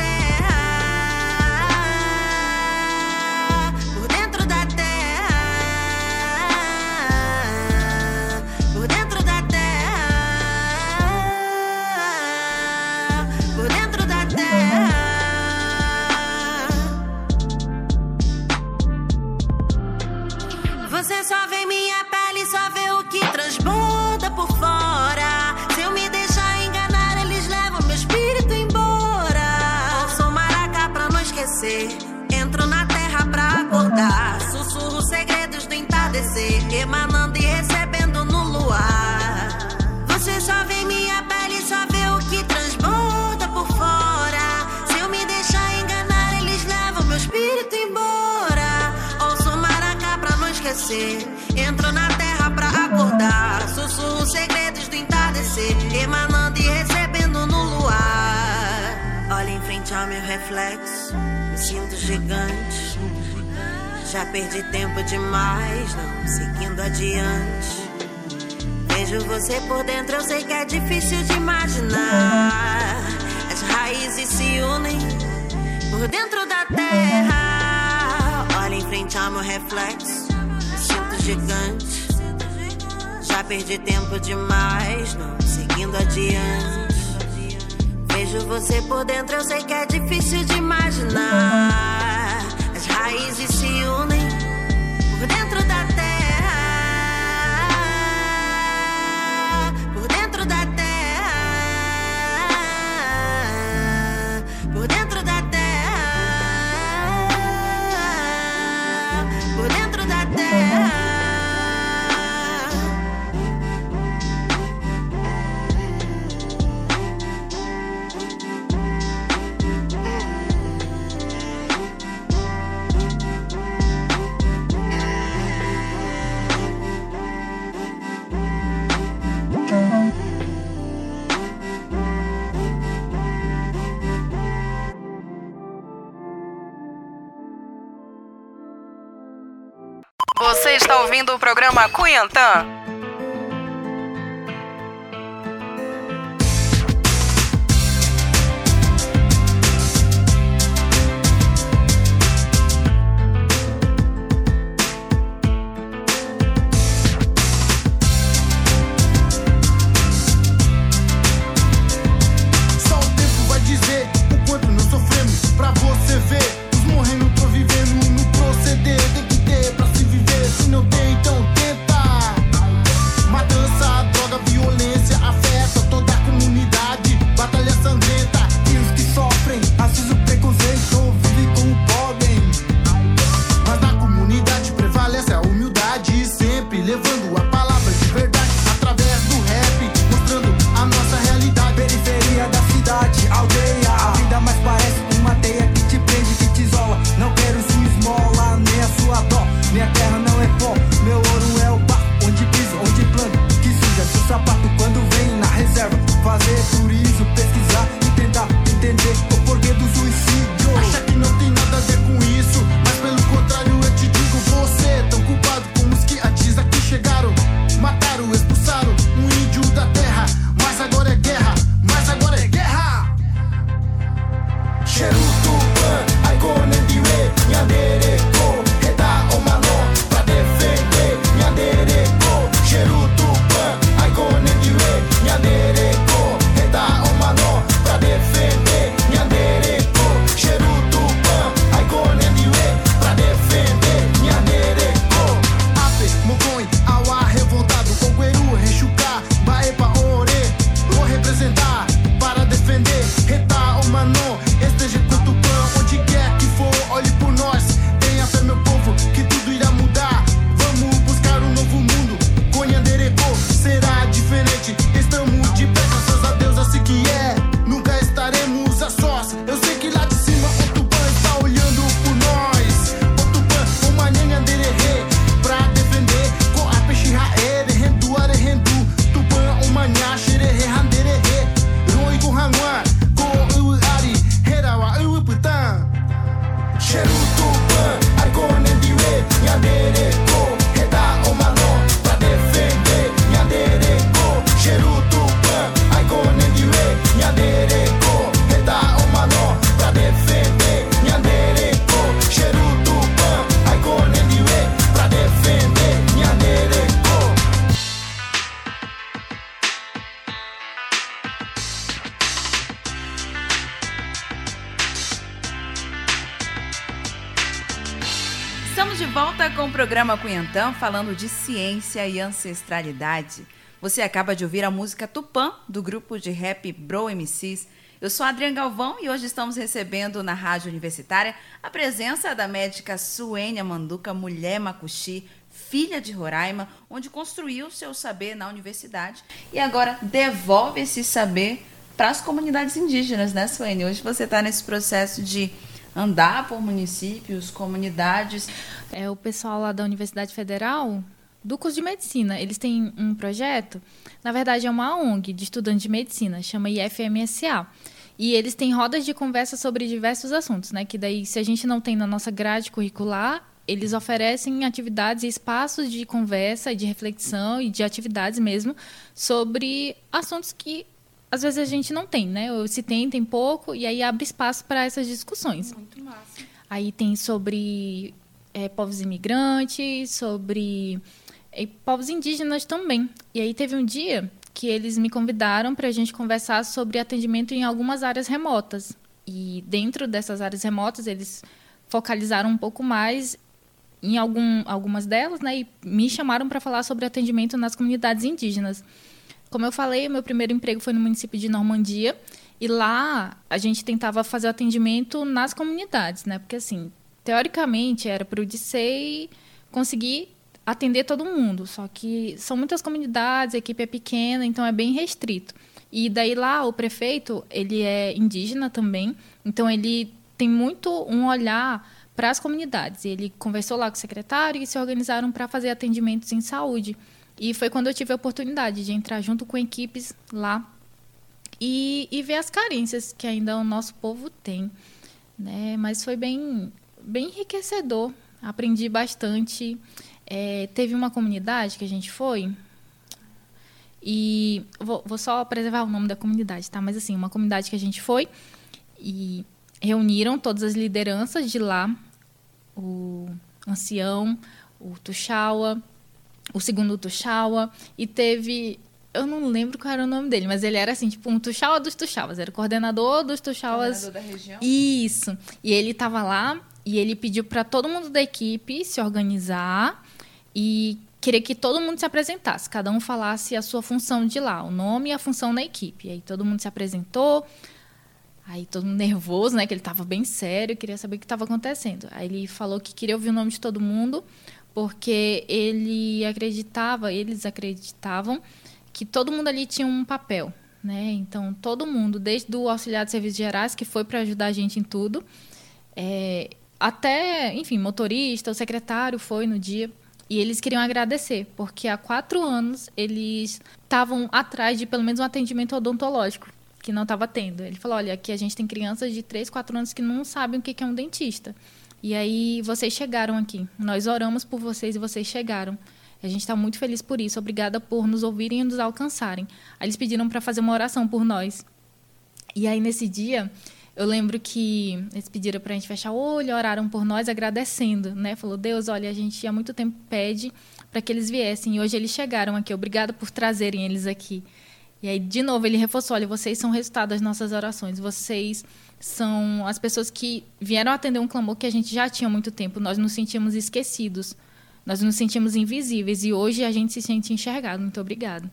D: Entrou na terra pra acordar. Sussurro segredos do entardecer. Emanando e recebendo no luar. Olha em frente ao meu reflexo. Me sinto gigante. Já perdi tempo demais, não seguindo adiante. Vejo você por dentro, eu sei que é difícil de imaginar. As raízes se unem por dentro da terra. Olha em frente ao meu reflexo gigante. Já perdi tempo demais, não seguindo adiante. Vejo você por dentro, eu sei que é difícil de imaginar. As raízes se unem por dentro da
A: Macuiantã. programa Cunhantã
B: falando de ciência e ancestralidade. Você acaba de ouvir a música Tupã, do grupo de rap Bro MCs. Eu sou Adriana Galvão e hoje estamos recebendo na Rádio Universitária a presença da médica Suênia Manduca, mulher macuxi, filha de Roraima, onde construiu seu saber na universidade e agora devolve esse saber para as comunidades indígenas, né, Suênia, Hoje você está nesse processo de andar por municípios, comunidades.
C: É o pessoal lá da Universidade Federal do curso de medicina. Eles têm um projeto, na verdade é uma ONG de estudantes de medicina, chama IFMSA. E eles têm rodas de conversa sobre diversos assuntos, né? Que daí, se a gente não tem na nossa grade curricular, eles oferecem atividades e espaços de conversa, de reflexão e de atividades mesmo sobre assuntos que às vezes a gente não tem, né? Ou se tem, tem pouco, e aí abre espaço para essas discussões.
B: Muito massa.
C: Aí tem sobre é, povos imigrantes, sobre é, povos indígenas também. E aí teve um dia que eles me convidaram para a gente conversar sobre atendimento em algumas áreas remotas. E dentro dessas áreas remotas, eles focalizaram um pouco mais em algum, algumas delas, né? E me chamaram para falar sobre atendimento nas comunidades indígenas. Como eu falei, meu primeiro emprego foi no município de Normandia. E lá a gente tentava fazer o atendimento nas comunidades, né? Porque, assim, teoricamente era para o DICEI conseguir atender todo mundo. Só que são muitas comunidades, a equipe é pequena, então é bem restrito. E daí lá o prefeito, ele é indígena também, então ele tem muito um olhar para as comunidades. Ele conversou lá com o secretário e se organizaram para fazer atendimentos em saúde. E foi quando eu tive a oportunidade de entrar junto com equipes lá e, e ver as carências que ainda o nosso povo tem. Né? Mas foi bem, bem enriquecedor. Aprendi bastante. É, teve uma comunidade que a gente foi. E vou, vou só preservar o nome da comunidade, tá? Mas assim, uma comunidade que a gente foi e reuniram todas as lideranças de lá, o ancião, o Tuxaua, o segundo Tuxaua, e teve. Eu não lembro qual era o nome dele, mas ele era assim, tipo um Tuxaua dos Tuxauas, era o coordenador dos Tuxauas.
B: Coordenador da região?
C: Isso. E ele estava lá e ele pediu para todo mundo da equipe se organizar e queria que todo mundo se apresentasse, cada um falasse a sua função de lá, o nome e a função na equipe. E aí todo mundo se apresentou, aí todo mundo nervoso, né, que ele estava bem sério, queria saber o que estava acontecendo. Aí ele falou que queria ouvir o nome de todo mundo, porque ele acreditava, eles acreditavam que todo mundo ali tinha um papel, né? Então todo mundo, desde o auxiliar de serviços gerais que foi para ajudar a gente em tudo, é, até, enfim, motorista, o secretário foi no dia e eles queriam agradecer, porque há quatro anos eles estavam atrás de pelo menos um atendimento odontológico, que não estava tendo. Ele falou: olha, aqui a gente tem crianças de 3, 4 anos que não sabem o que é um dentista. E aí vocês chegaram aqui. Nós oramos por vocês e vocês chegaram. A gente está muito feliz por isso. Obrigada por nos ouvirem e nos alcançarem. Aí eles pediram para fazer uma oração por nós. E aí nesse dia eu lembro que eles pediram para a gente fechar o olho, oraram por nós, agradecendo, né? Falou, Deus, olha, a gente há muito tempo pede para que eles viessem. E hoje eles chegaram aqui. Obrigada por trazerem eles aqui. E aí, de novo, ele reforçou: olha, vocês são resultado das nossas orações. Vocês são as pessoas que vieram atender um clamor que a gente já tinha há muito tempo. Nós nos sentimos esquecidos. Nós nos sentimos invisíveis. E hoje a gente se sente enxergado. Muito obrigado.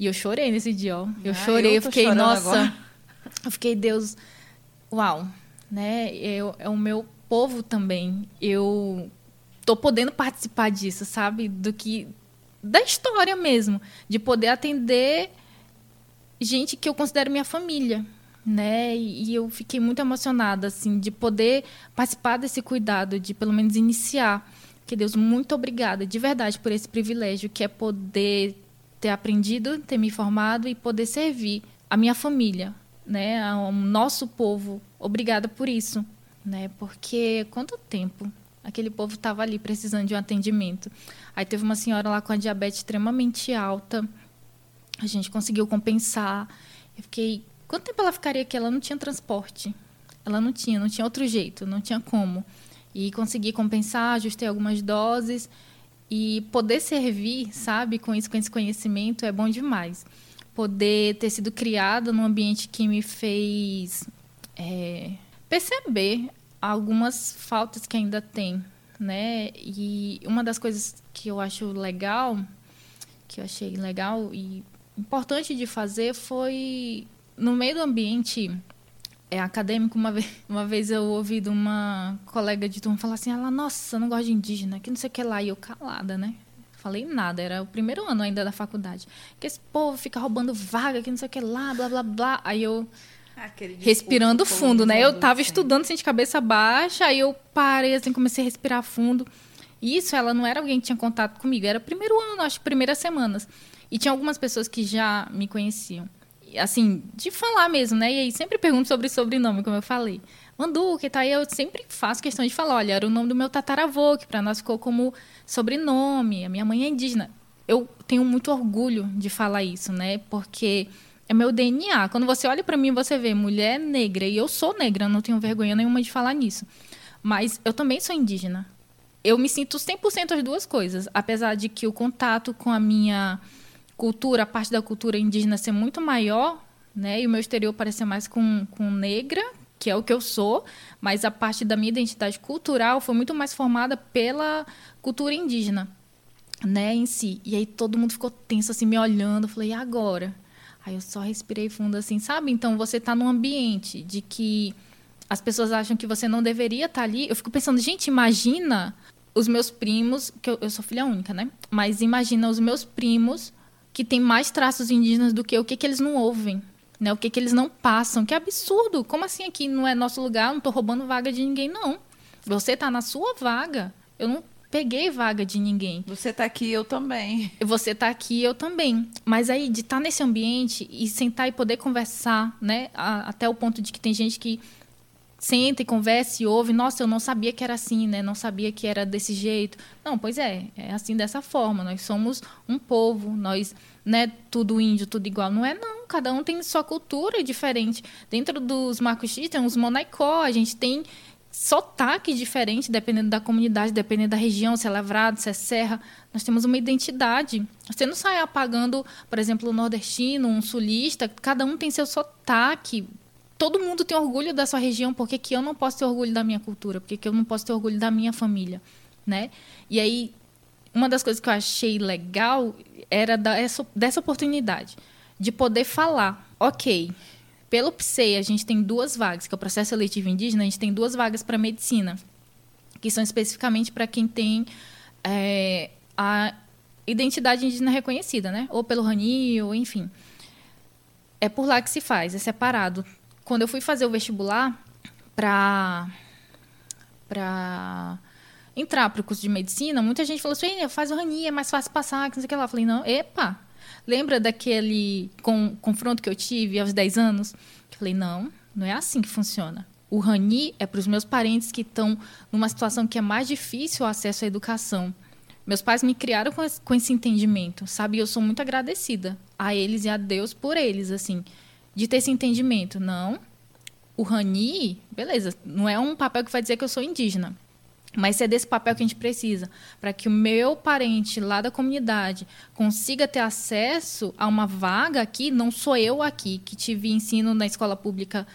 C: E eu chorei nesse dia, ó. Eu
B: Ah,
C: chorei,
B: eu
C: eu, fiquei, nossa.
B: agora.
C: Eu fiquei, Deus, uau, né? Eu, é o meu povo também. Eu tô podendo participar disso, sabe? Do que da história mesmo, de poder atender gente que eu considero minha família, né? E, eu fiquei muito emocionada assim de poder participar desse cuidado, de pelo menos iniciar. Que Deus, muito obrigada de verdade por esse privilégio que é poder ter aprendido, ter me formado e poder servir a minha família, né, ao nosso povo. Obrigada por isso, né? Porque quanto tempo aquele povo estava ali precisando de um atendimento. Aí teve uma senhora lá com a diabetes extremamente alta. A gente conseguiu compensar. Eu fiquei, quanto tempo ela ficaria aqui? Ela não tinha transporte. Ela não tinha, não tinha outro jeito, não tinha como. E consegui compensar, ajustei algumas doses e poder servir, sabe, com isso, com esse conhecimento é bom demais poder ter sido criada num ambiente que me fez é, perceber algumas faltas que ainda tem, né? E uma das coisas que eu acho legal, que eu achei legal e importante de fazer foi no meio do ambiente é, acadêmico, uma vez, uma vez eu ouvi de uma colega de turma falar assim, ela, nossa, eu não gosto de indígena, que não sei o que lá, e eu calada, né? Falei nada, era o primeiro ano ainda da faculdade. Que esse povo fica roubando vaga, que não sei o que lá, blá, blá, blá. Aí eu,
B: Aquele
C: respirando fundo, né? Eu tava
B: sempre.
C: estudando assim de cabeça baixa, aí eu parei assim, comecei a respirar fundo. Isso, ela não era alguém que tinha contato comigo, era primeiro ano, acho primeiras semanas. E tinha algumas pessoas que já me conheciam. E, Assim, de falar mesmo, né? E aí sempre pergunto sobre sobrenome, como eu falei. Manduca e tal, e eu sempre faço questão de falar, olha, era o nome do meu tataravô, que para nós ficou como sobrenome, a minha mãe é indígena. Eu tenho muito orgulho de falar isso, né? Porque é meu DNA. Quando você olha para mim, você vê mulher negra, e eu sou negra, não tenho vergonha nenhuma de falar nisso. Mas eu também sou indígena. Eu me sinto 100% as duas coisas, apesar de que o contato com a minha cultura, a parte da cultura indígena ser muito maior, né? E o meu exterior parecer mais com, com negra, que é o que eu sou, mas a parte da minha identidade cultural foi muito mais formada pela cultura indígena, né, em si. E aí todo mundo ficou tenso assim me olhando, eu falei, e agora? Aí eu só respirei fundo assim, sabe? Então você tá num ambiente de que as pessoas acham que você não deveria estar ali. Eu fico pensando, gente, imagina os meus primos, que eu, eu sou filha única, né? Mas imagina os meus primos que têm mais traços indígenas do que o que, que eles não ouvem, né? O que, que eles não passam. Que absurdo! Como assim aqui não é nosso lugar? Eu não tô roubando vaga de ninguém, não. Você tá na sua vaga. Eu não peguei vaga de ninguém.
B: Você tá aqui, eu também.
C: Você tá aqui, eu também. Mas aí, de estar nesse ambiente e sentar e poder conversar, né? a- até o ponto de que tem gente que senta e conversa e ouve. Nossa, eu não sabia que era assim, né? Não sabia que era desse jeito. Não, pois é. É assim dessa forma. Nós somos um povo. Nós, né? Tudo índio, tudo igual. Não é, não. Cada um tem sua cultura diferente. Dentro dos Macuxi tem os Monaicó. A gente tem sotaque diferente, dependendo da comunidade, dependendo da região, se é lavrado, se é serra. Nós temos uma identidade. Você não sai apagando, por exemplo, o nordestino, um sulista, cada um tem seu sotaque. Todo mundo tem orgulho da sua região, por que, que eu não posso ter orgulho da minha cultura? Por que, que eu não posso ter orgulho da minha família? Né? E aí, uma das coisas que eu achei legal era da, essa, dessa oportunidade de poder falar, ok, pelo PSEI, a gente tem duas vagas, que é o processo seletivo indígena, a gente tem duas vagas para medicina, que são especificamente para quem tem é, a identidade indígena reconhecida, né? Ou pelo RANI, ou enfim. É por lá que se faz, é separado. Quando eu fui fazer o vestibular para para entrar para o curso de medicina, muita gente falou assim, faz o RANI, é mais fácil passar, que não sei o que lá. Eu falei, não, epa, Lembra daquele com, confronto que eu tive aos 10 anos? Eu falei, não, não é assim que funciona. O Rani é para os meus parentes que estão numa situação que é mais difícil o acesso à educação. Meus pais me criaram com esse, com esse entendimento, sabe? Eu sou muito agradecida a eles e a Deus por eles, assim, de ter esse entendimento. Não, o Rani, beleza, não é um papel que vai dizer que eu sou indígena. Mas é desse papel que a gente precisa, para que o meu parente lá da comunidade consiga ter acesso a uma vaga aqui, não sou eu aqui que tive ensino na escola pública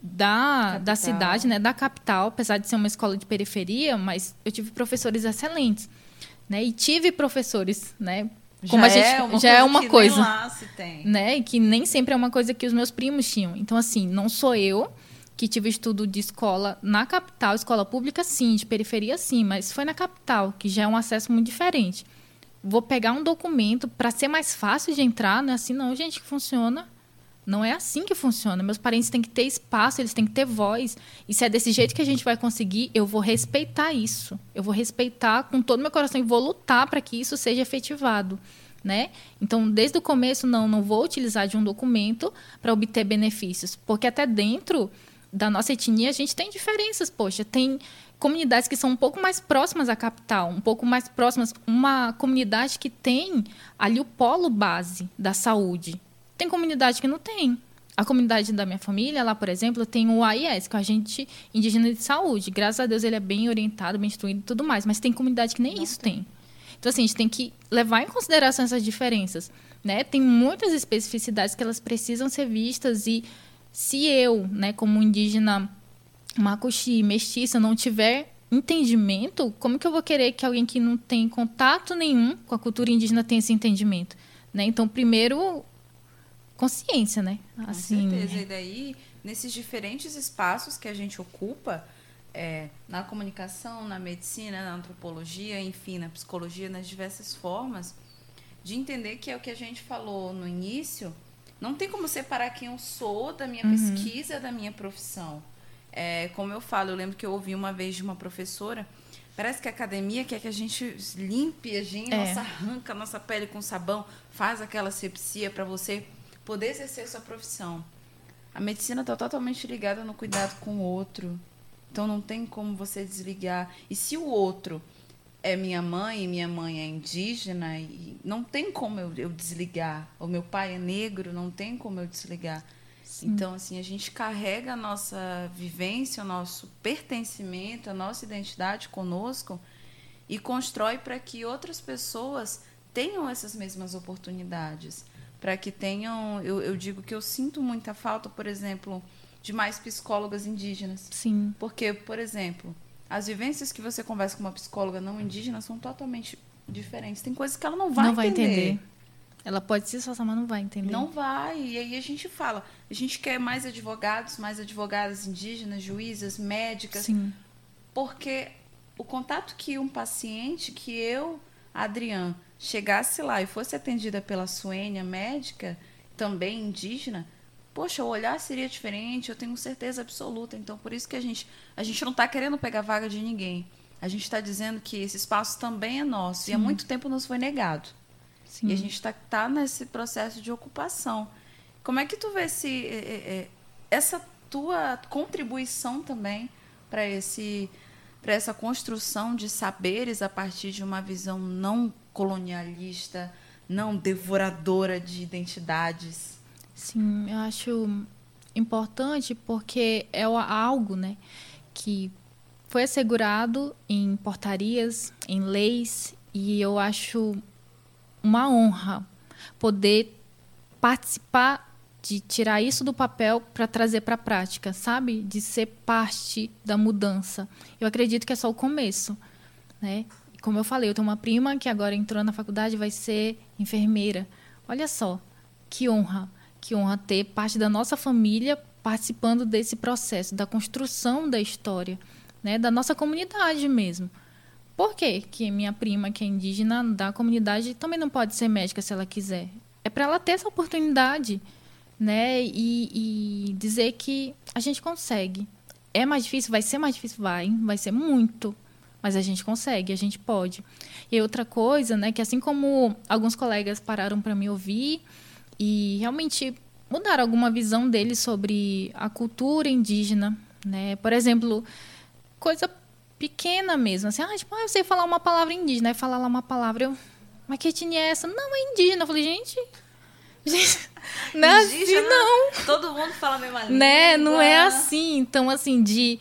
C: da, da cidade, né, da capital, apesar de ser uma escola de periferia, mas eu tive professores excelentes, né, e tive professores, né, como a gente já é uma
B: que nem
C: coisa,
B: lá se tem.
C: né, e que nem sempre é uma coisa que os meus primos tinham. Então assim, não sou eu que tive estudo de escola na capital, escola pública sim, de periferia sim, mas foi na capital, que já é um acesso muito diferente. Vou pegar um documento para ser mais fácil de entrar, não é assim não, gente, que funciona. Não é assim que funciona. Meus parentes têm que ter espaço, eles têm que ter voz. E se é desse jeito que a gente vai conseguir, eu vou respeitar isso. Eu vou respeitar com todo meu coração e vou lutar para que isso seja efetivado. Né? Então, desde o começo, não, não vou utilizar de um documento para obter benefícios. Porque até dentro da nossa etnia, a gente tem diferenças, poxa, tem comunidades que são um pouco mais próximas à capital, um pouco mais próximas, uma comunidade que tem ali o polo base da saúde. Tem comunidade que não tem. A comunidade da minha família, lá, por exemplo, tem o AIS, que é o Agente Indígena de Saúde. Graças a Deus ele é bem orientado, bem instruído e tudo mais, mas tem comunidade que nem isso tem. Então, assim, a gente tem que levar em consideração essas diferenças. Né? Tem muitas especificidades que elas precisam ser vistas e se eu, né, como indígena macuxi, mestiça, não tiver entendimento, como que eu vou querer que alguém que não tem contato nenhum com a cultura indígena tenha esse entendimento? Né? Então, primeiro, consciência, né?
B: Com
C: Assim,
B: certeza. E daí, nesses diferentes espaços que a gente ocupa, é, na comunicação, na medicina, na antropologia, enfim, na psicologia, nas diversas formas, de entender que é o que a gente falou no início, Não tem como separar quem eu sou da minha
C: Uhum.
B: pesquisa, da minha profissão. É, como eu falo, eu lembro que eu ouvi uma vez de uma professora. Parece que a academia quer que a gente limpe a gente,
C: É.
B: nossa, arranca a nossa pele com sabão, faz aquela sepsia para você poder exercer sua profissão. A medicina está totalmente ligada no cuidado com o outro. Então não tem como você desligar. E se o outro é minha mãe e minha mãe é indígena, e não tem como eu, eu desligar. O meu pai é negro, não tem como eu desligar. Então, assim, a gente carrega a nossa vivência, o nosso pertencimento, a nossa identidade conosco e constrói para que outras pessoas tenham essas mesmas oportunidades. Para que tenham. Eu, eu digo que eu sinto muita falta, por exemplo, de mais psicólogas indígenas.
C: Sim.
B: Porque, por exemplo, as vivências que você conversa com uma psicóloga não indígena são totalmente diferentes. Tem coisas que ela não vai
C: não vai
B: entender.
C: entender. Ela pode se esforçar, mas não vai entender.
B: Não vai. E aí a gente fala, a gente quer mais advogados, mais advogadas indígenas, juízas, médicas,
C: Sim.
B: porque o contato que um paciente, que eu, Adriane, chegasse lá e fosse atendida pela Suênia, médica, também indígena, poxa, o olhar seria diferente, eu tenho certeza absoluta. Então, por isso que a gente, a gente não está querendo pegar vaga de ninguém. A gente está dizendo que esse espaço também é nosso. E há muito tempo nos foi negado.
C: Sim.
B: E a gente está tá nesse processo de ocupação. Como é que tu vê esse, é, é, é, essa tua contribuição também para esse para essa construção de saberes a partir de uma visão não colonialista, não devoradora de identidades?
C: Sim, eu acho importante porque é algo, né, que foi assegurado em portarias, em leis, e eu acho uma honra poder participar de tirar isso do papel para trazer para a prática, sabe? De ser parte da mudança. Eu acredito que é só o começo, né? Como eu falei, eu tenho uma prima que agora entrou na faculdade vai ser enfermeira. Olha só, que honra, que honra ter parte da nossa família participando desse processo, da construção da história, né? Da nossa comunidade mesmo. Por quê? que minha prima, que é indígena da comunidade, também não pode ser médica se ela quiser? É para ela ter essa oportunidade, né? E, e dizer que a gente consegue. É mais difícil? Vai ser mais difícil? Vai. Vai ser muito. Mas a gente consegue, a gente pode. E outra coisa, né? Que assim como alguns colegas pararam para me ouvir e realmente mudaram alguma visão deles sobre a cultura indígena, né? Por exemplo, coisa pequena mesmo, assim, ah, tipo, ah, eu sei falar uma palavra indígena, aí falar lá uma palavra, eu, mas que etnia é essa? Não, é indígena. Eu falei, gente, gente não é assim,
B: Indígena,
C: não.
B: Todo mundo fala a mesma língua.
C: Né? Não é assim. Então, assim, de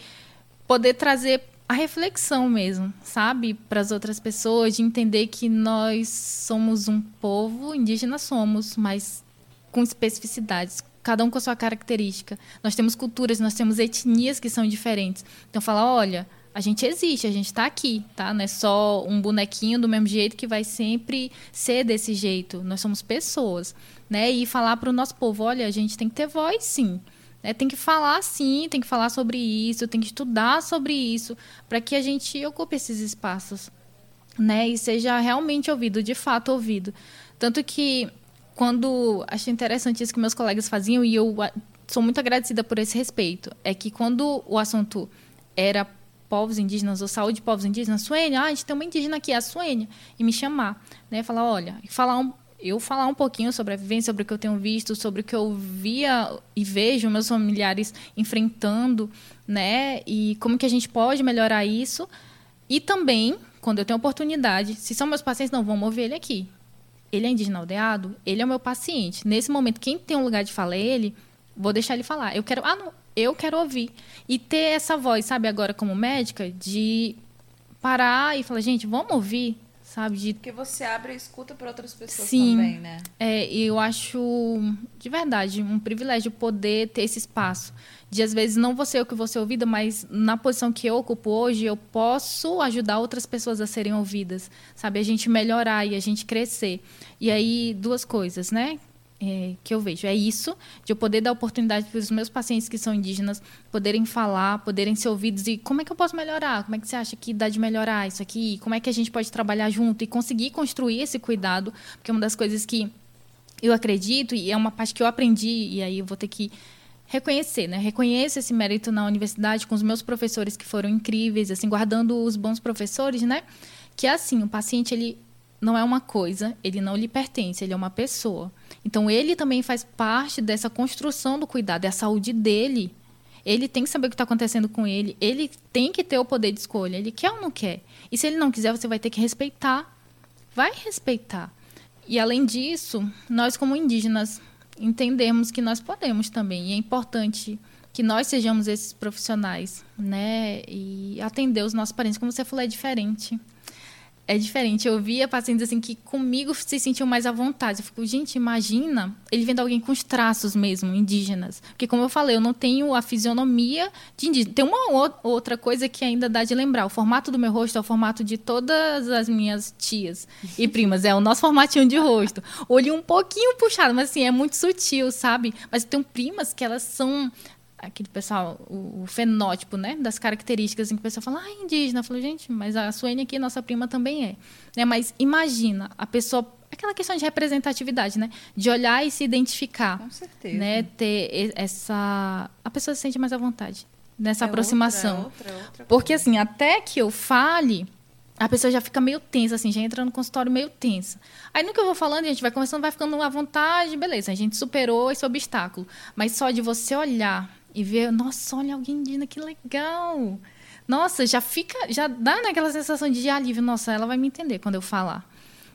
C: poder trazer a reflexão mesmo, sabe? Para as outras pessoas, de entender que nós somos um povo, indígena somos, mas com especificidades, cada um com a sua característica. Nós temos culturas, nós temos etnias que são diferentes. Então, falar, olha, a gente existe, a gente está aqui, tá? Não é só um bonequinho do mesmo jeito que vai sempre ser desse jeito. Nós somos pessoas, né? E falar para o nosso povo, olha, a gente tem que ter voz, sim. Né? Tem que falar, sim, tem que falar sobre isso, tem que estudar sobre isso, para que a gente ocupe esses espaços, né? E seja realmente ouvido, de fato ouvido. Tanto que quando achei interessante isso que meus colegas faziam e eu sou muito agradecida por esse respeito, é que quando o assunto era povos indígenas ou saúde de povos indígenas, Suênia, ah, a gente tem uma indígena aqui, a Suênia, e me chamar, né, falar, olha, falar um, eu falar um pouquinho sobre a vivência, sobre o que eu tenho visto, sobre o que eu via e vejo meus familiares enfrentando, né, e como que a gente pode melhorar isso, e também, quando eu tenho oportunidade, se são meus pacientes, não, vamos ouvir ele aqui. Ele é indígena aldeado, ele é o meu paciente. Nesse momento, quem tem um lugar de fala é ele, vou deixar ele falar. Eu quero, ah, não, eu quero ouvir. E ter essa voz, sabe, agora como médica, de parar e falar, gente, vamos ouvir, sabe? De
B: Porque você abre a escuta para outras pessoas
C: Sim.
B: também, né?
C: é, e eu acho, de verdade, um privilégio poder ter esse espaço. De, às vezes, não você o que você ouvida, mas na posição que eu ocupo hoje, eu posso ajudar outras pessoas a serem ouvidas, sabe? A gente melhorar e a gente crescer. E aí, duas coisas, né? É, que eu vejo. É isso, de eu poder dar oportunidade para os meus pacientes que são indígenas poderem falar, poderem ser ouvidos e como é que eu posso melhorar? Como é que você acha que dá de melhorar isso aqui? Como é que a gente pode trabalhar junto e conseguir construir esse cuidado? Porque uma das coisas que eu acredito, e é uma parte que eu aprendi, e aí eu vou ter que reconhecer, né? Reconheço esse mérito na universidade com os meus professores que foram incríveis, assim, guardando os bons professores, né? Que é assim, o paciente, ele não é uma coisa, ele não lhe pertence, ele é uma pessoa. Então, ele também faz parte dessa construção do cuidado, é a saúde dele. Ele tem que saber o que está acontecendo com ele, ele tem que ter o poder de escolha, ele quer ou não quer. E se ele não quiser, você vai ter que respeitar. Vai respeitar. E além disso, nós como indígenas entendemos que nós podemos também. E é importante que nós sejamos esses profissionais, né? E atender os nossos parentes, como você falou, é diferente é diferente. Eu via pacientes assim que comigo se sentiam mais à vontade. Eu fico, gente, imagina ele vendo alguém com os traços mesmo, indígenas. Porque, como eu falei, eu não tenho a fisionomia de indígena. Tem uma outra coisa que ainda dá de lembrar. O formato do meu rosto é o formato de todas as minhas tias e primas. É o nosso formatinho de rosto. Olho um pouquinho puxado, mas assim, é muito sutil, sabe? Mas tem primas que elas são aquele pessoal, o, o, fenótipo, né, das características em que o pessoal fala, ah, indígena. Eu falo, gente, mas a Suene aqui, nossa prima, também é. Né? Mas imagina, a pessoa, aquela questão de representatividade, né, de olhar e se identificar.
B: Com certeza.
C: Né, ter essa... A pessoa se sente mais à vontade nessa
B: é
C: aproximação.
B: Outra, outra, outra
C: Porque, assim, até que eu fale, a pessoa já fica meio tensa, assim, já entra no consultório meio tensa. Aí no que eu vou falando, a gente vai conversando, vai ficando à vontade, beleza, a gente superou esse obstáculo. Mas só de você olhar e ver, nossa, olha alguém indígena, que legal. Nossa, já fica, já dá naquela sensação de alívio, nossa, ela vai me entender quando eu falar.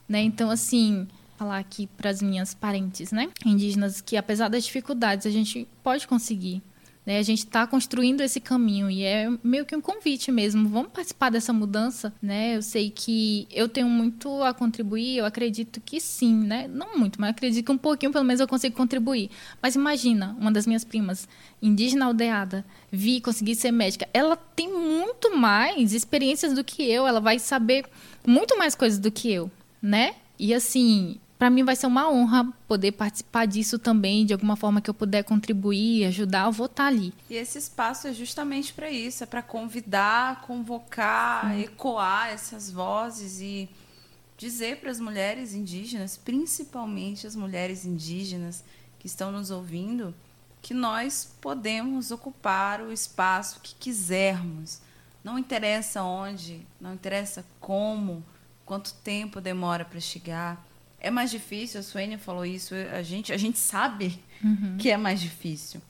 C: Né? Então, assim, falar aqui para as minhas parentes, né, indígenas, que apesar das dificuldades, a gente pode conseguir. Né? A gente está construindo esse caminho e é meio que um convite mesmo. Vamos participar dessa mudança, né? Eu sei que eu tenho muito a contribuir, eu acredito que sim, né? Não muito, mas acredito que um pouquinho, pelo menos, eu consigo contribuir. Mas imagina, uma das minhas primas, indígena aldeada, vi conseguir ser médica. Ela tem muito mais experiências do que eu, ela vai saber muito mais coisas do que eu, né? E assim, para mim vai ser uma honra poder participar disso também, de alguma forma que eu puder contribuir, ajudar, eu vou estar tá ali.
B: E esse espaço é justamente para isso, é para convidar, convocar, Sim. ecoar essas vozes e dizer para as mulheres indígenas, principalmente as mulheres indígenas que estão nos ouvindo, que nós podemos ocupar o espaço que quisermos. Não interessa onde, não interessa como, quanto tempo demora para chegar é mais difícil, a Suênia falou isso, a gente, a gente sabe uhum. que é mais difícil.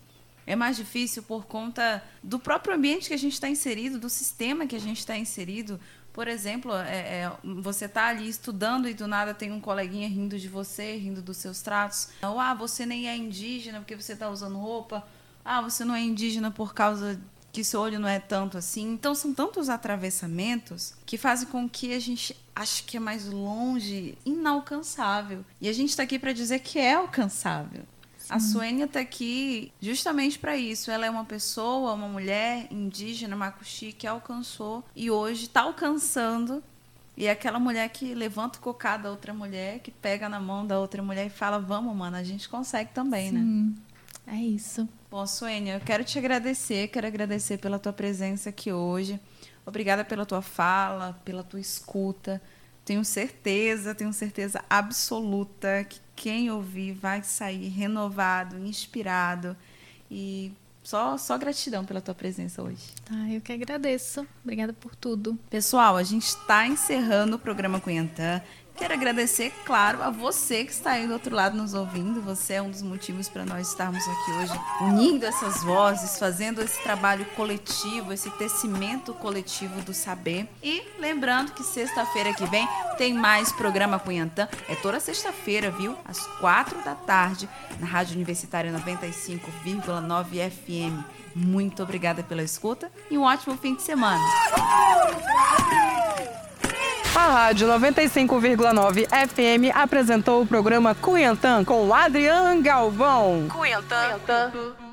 B: É mais difícil por conta do próprio ambiente que a gente está inserido, do sistema que a gente está inserido. Por exemplo, é, é, você está ali estudando e do nada tem um coleguinha rindo de você, rindo dos seus tratos. Ou, ah, você nem é indígena porque você está usando roupa. Ah, você não é indígena por causa que seu olho não é tanto assim. Então são tantos atravessamentos que fazem com que a gente ache que é mais longe, inalcançável. E a gente está aqui para dizer que é alcançável. Sim. A Suênia está aqui justamente para isso. Ela é uma pessoa, uma mulher indígena, macuxi, que alcançou e hoje está alcançando. E é aquela mulher que levanta o cocá da outra mulher, que pega na mão da outra mulher e fala: Vamos, mano, a gente consegue também, né?
C: Sim. né? É isso.
B: Bom, Suênia, eu quero te agradecer, quero agradecer pela tua presença aqui hoje. Obrigada pela tua fala, pela tua escuta. Tenho certeza, tenho certeza absoluta que quem ouvir vai sair renovado, inspirado e só, só gratidão pela tua presença hoje.
C: Ah, eu que agradeço. Obrigada por tudo.
B: Pessoal, a gente está encerrando o programa Cunhantã. Quero agradecer, claro, a você que está aí do outro lado nos ouvindo. Você é um dos motivos para nós estarmos aqui hoje, unindo essas vozes, fazendo esse trabalho coletivo, esse tecimento coletivo do saber. E lembrando que sexta-feira que vem tem mais programa Cunhantã. É toda sexta-feira, viu? Às quatro da tarde, na Rádio Universitária 95,9 FM. Muito obrigada pela escuta e um ótimo fim de semana.
A: A Rádio 95,9 FM apresentou o programa Cuiantã com Adriano Galvão.
B: Cuiantã. Cuiantã.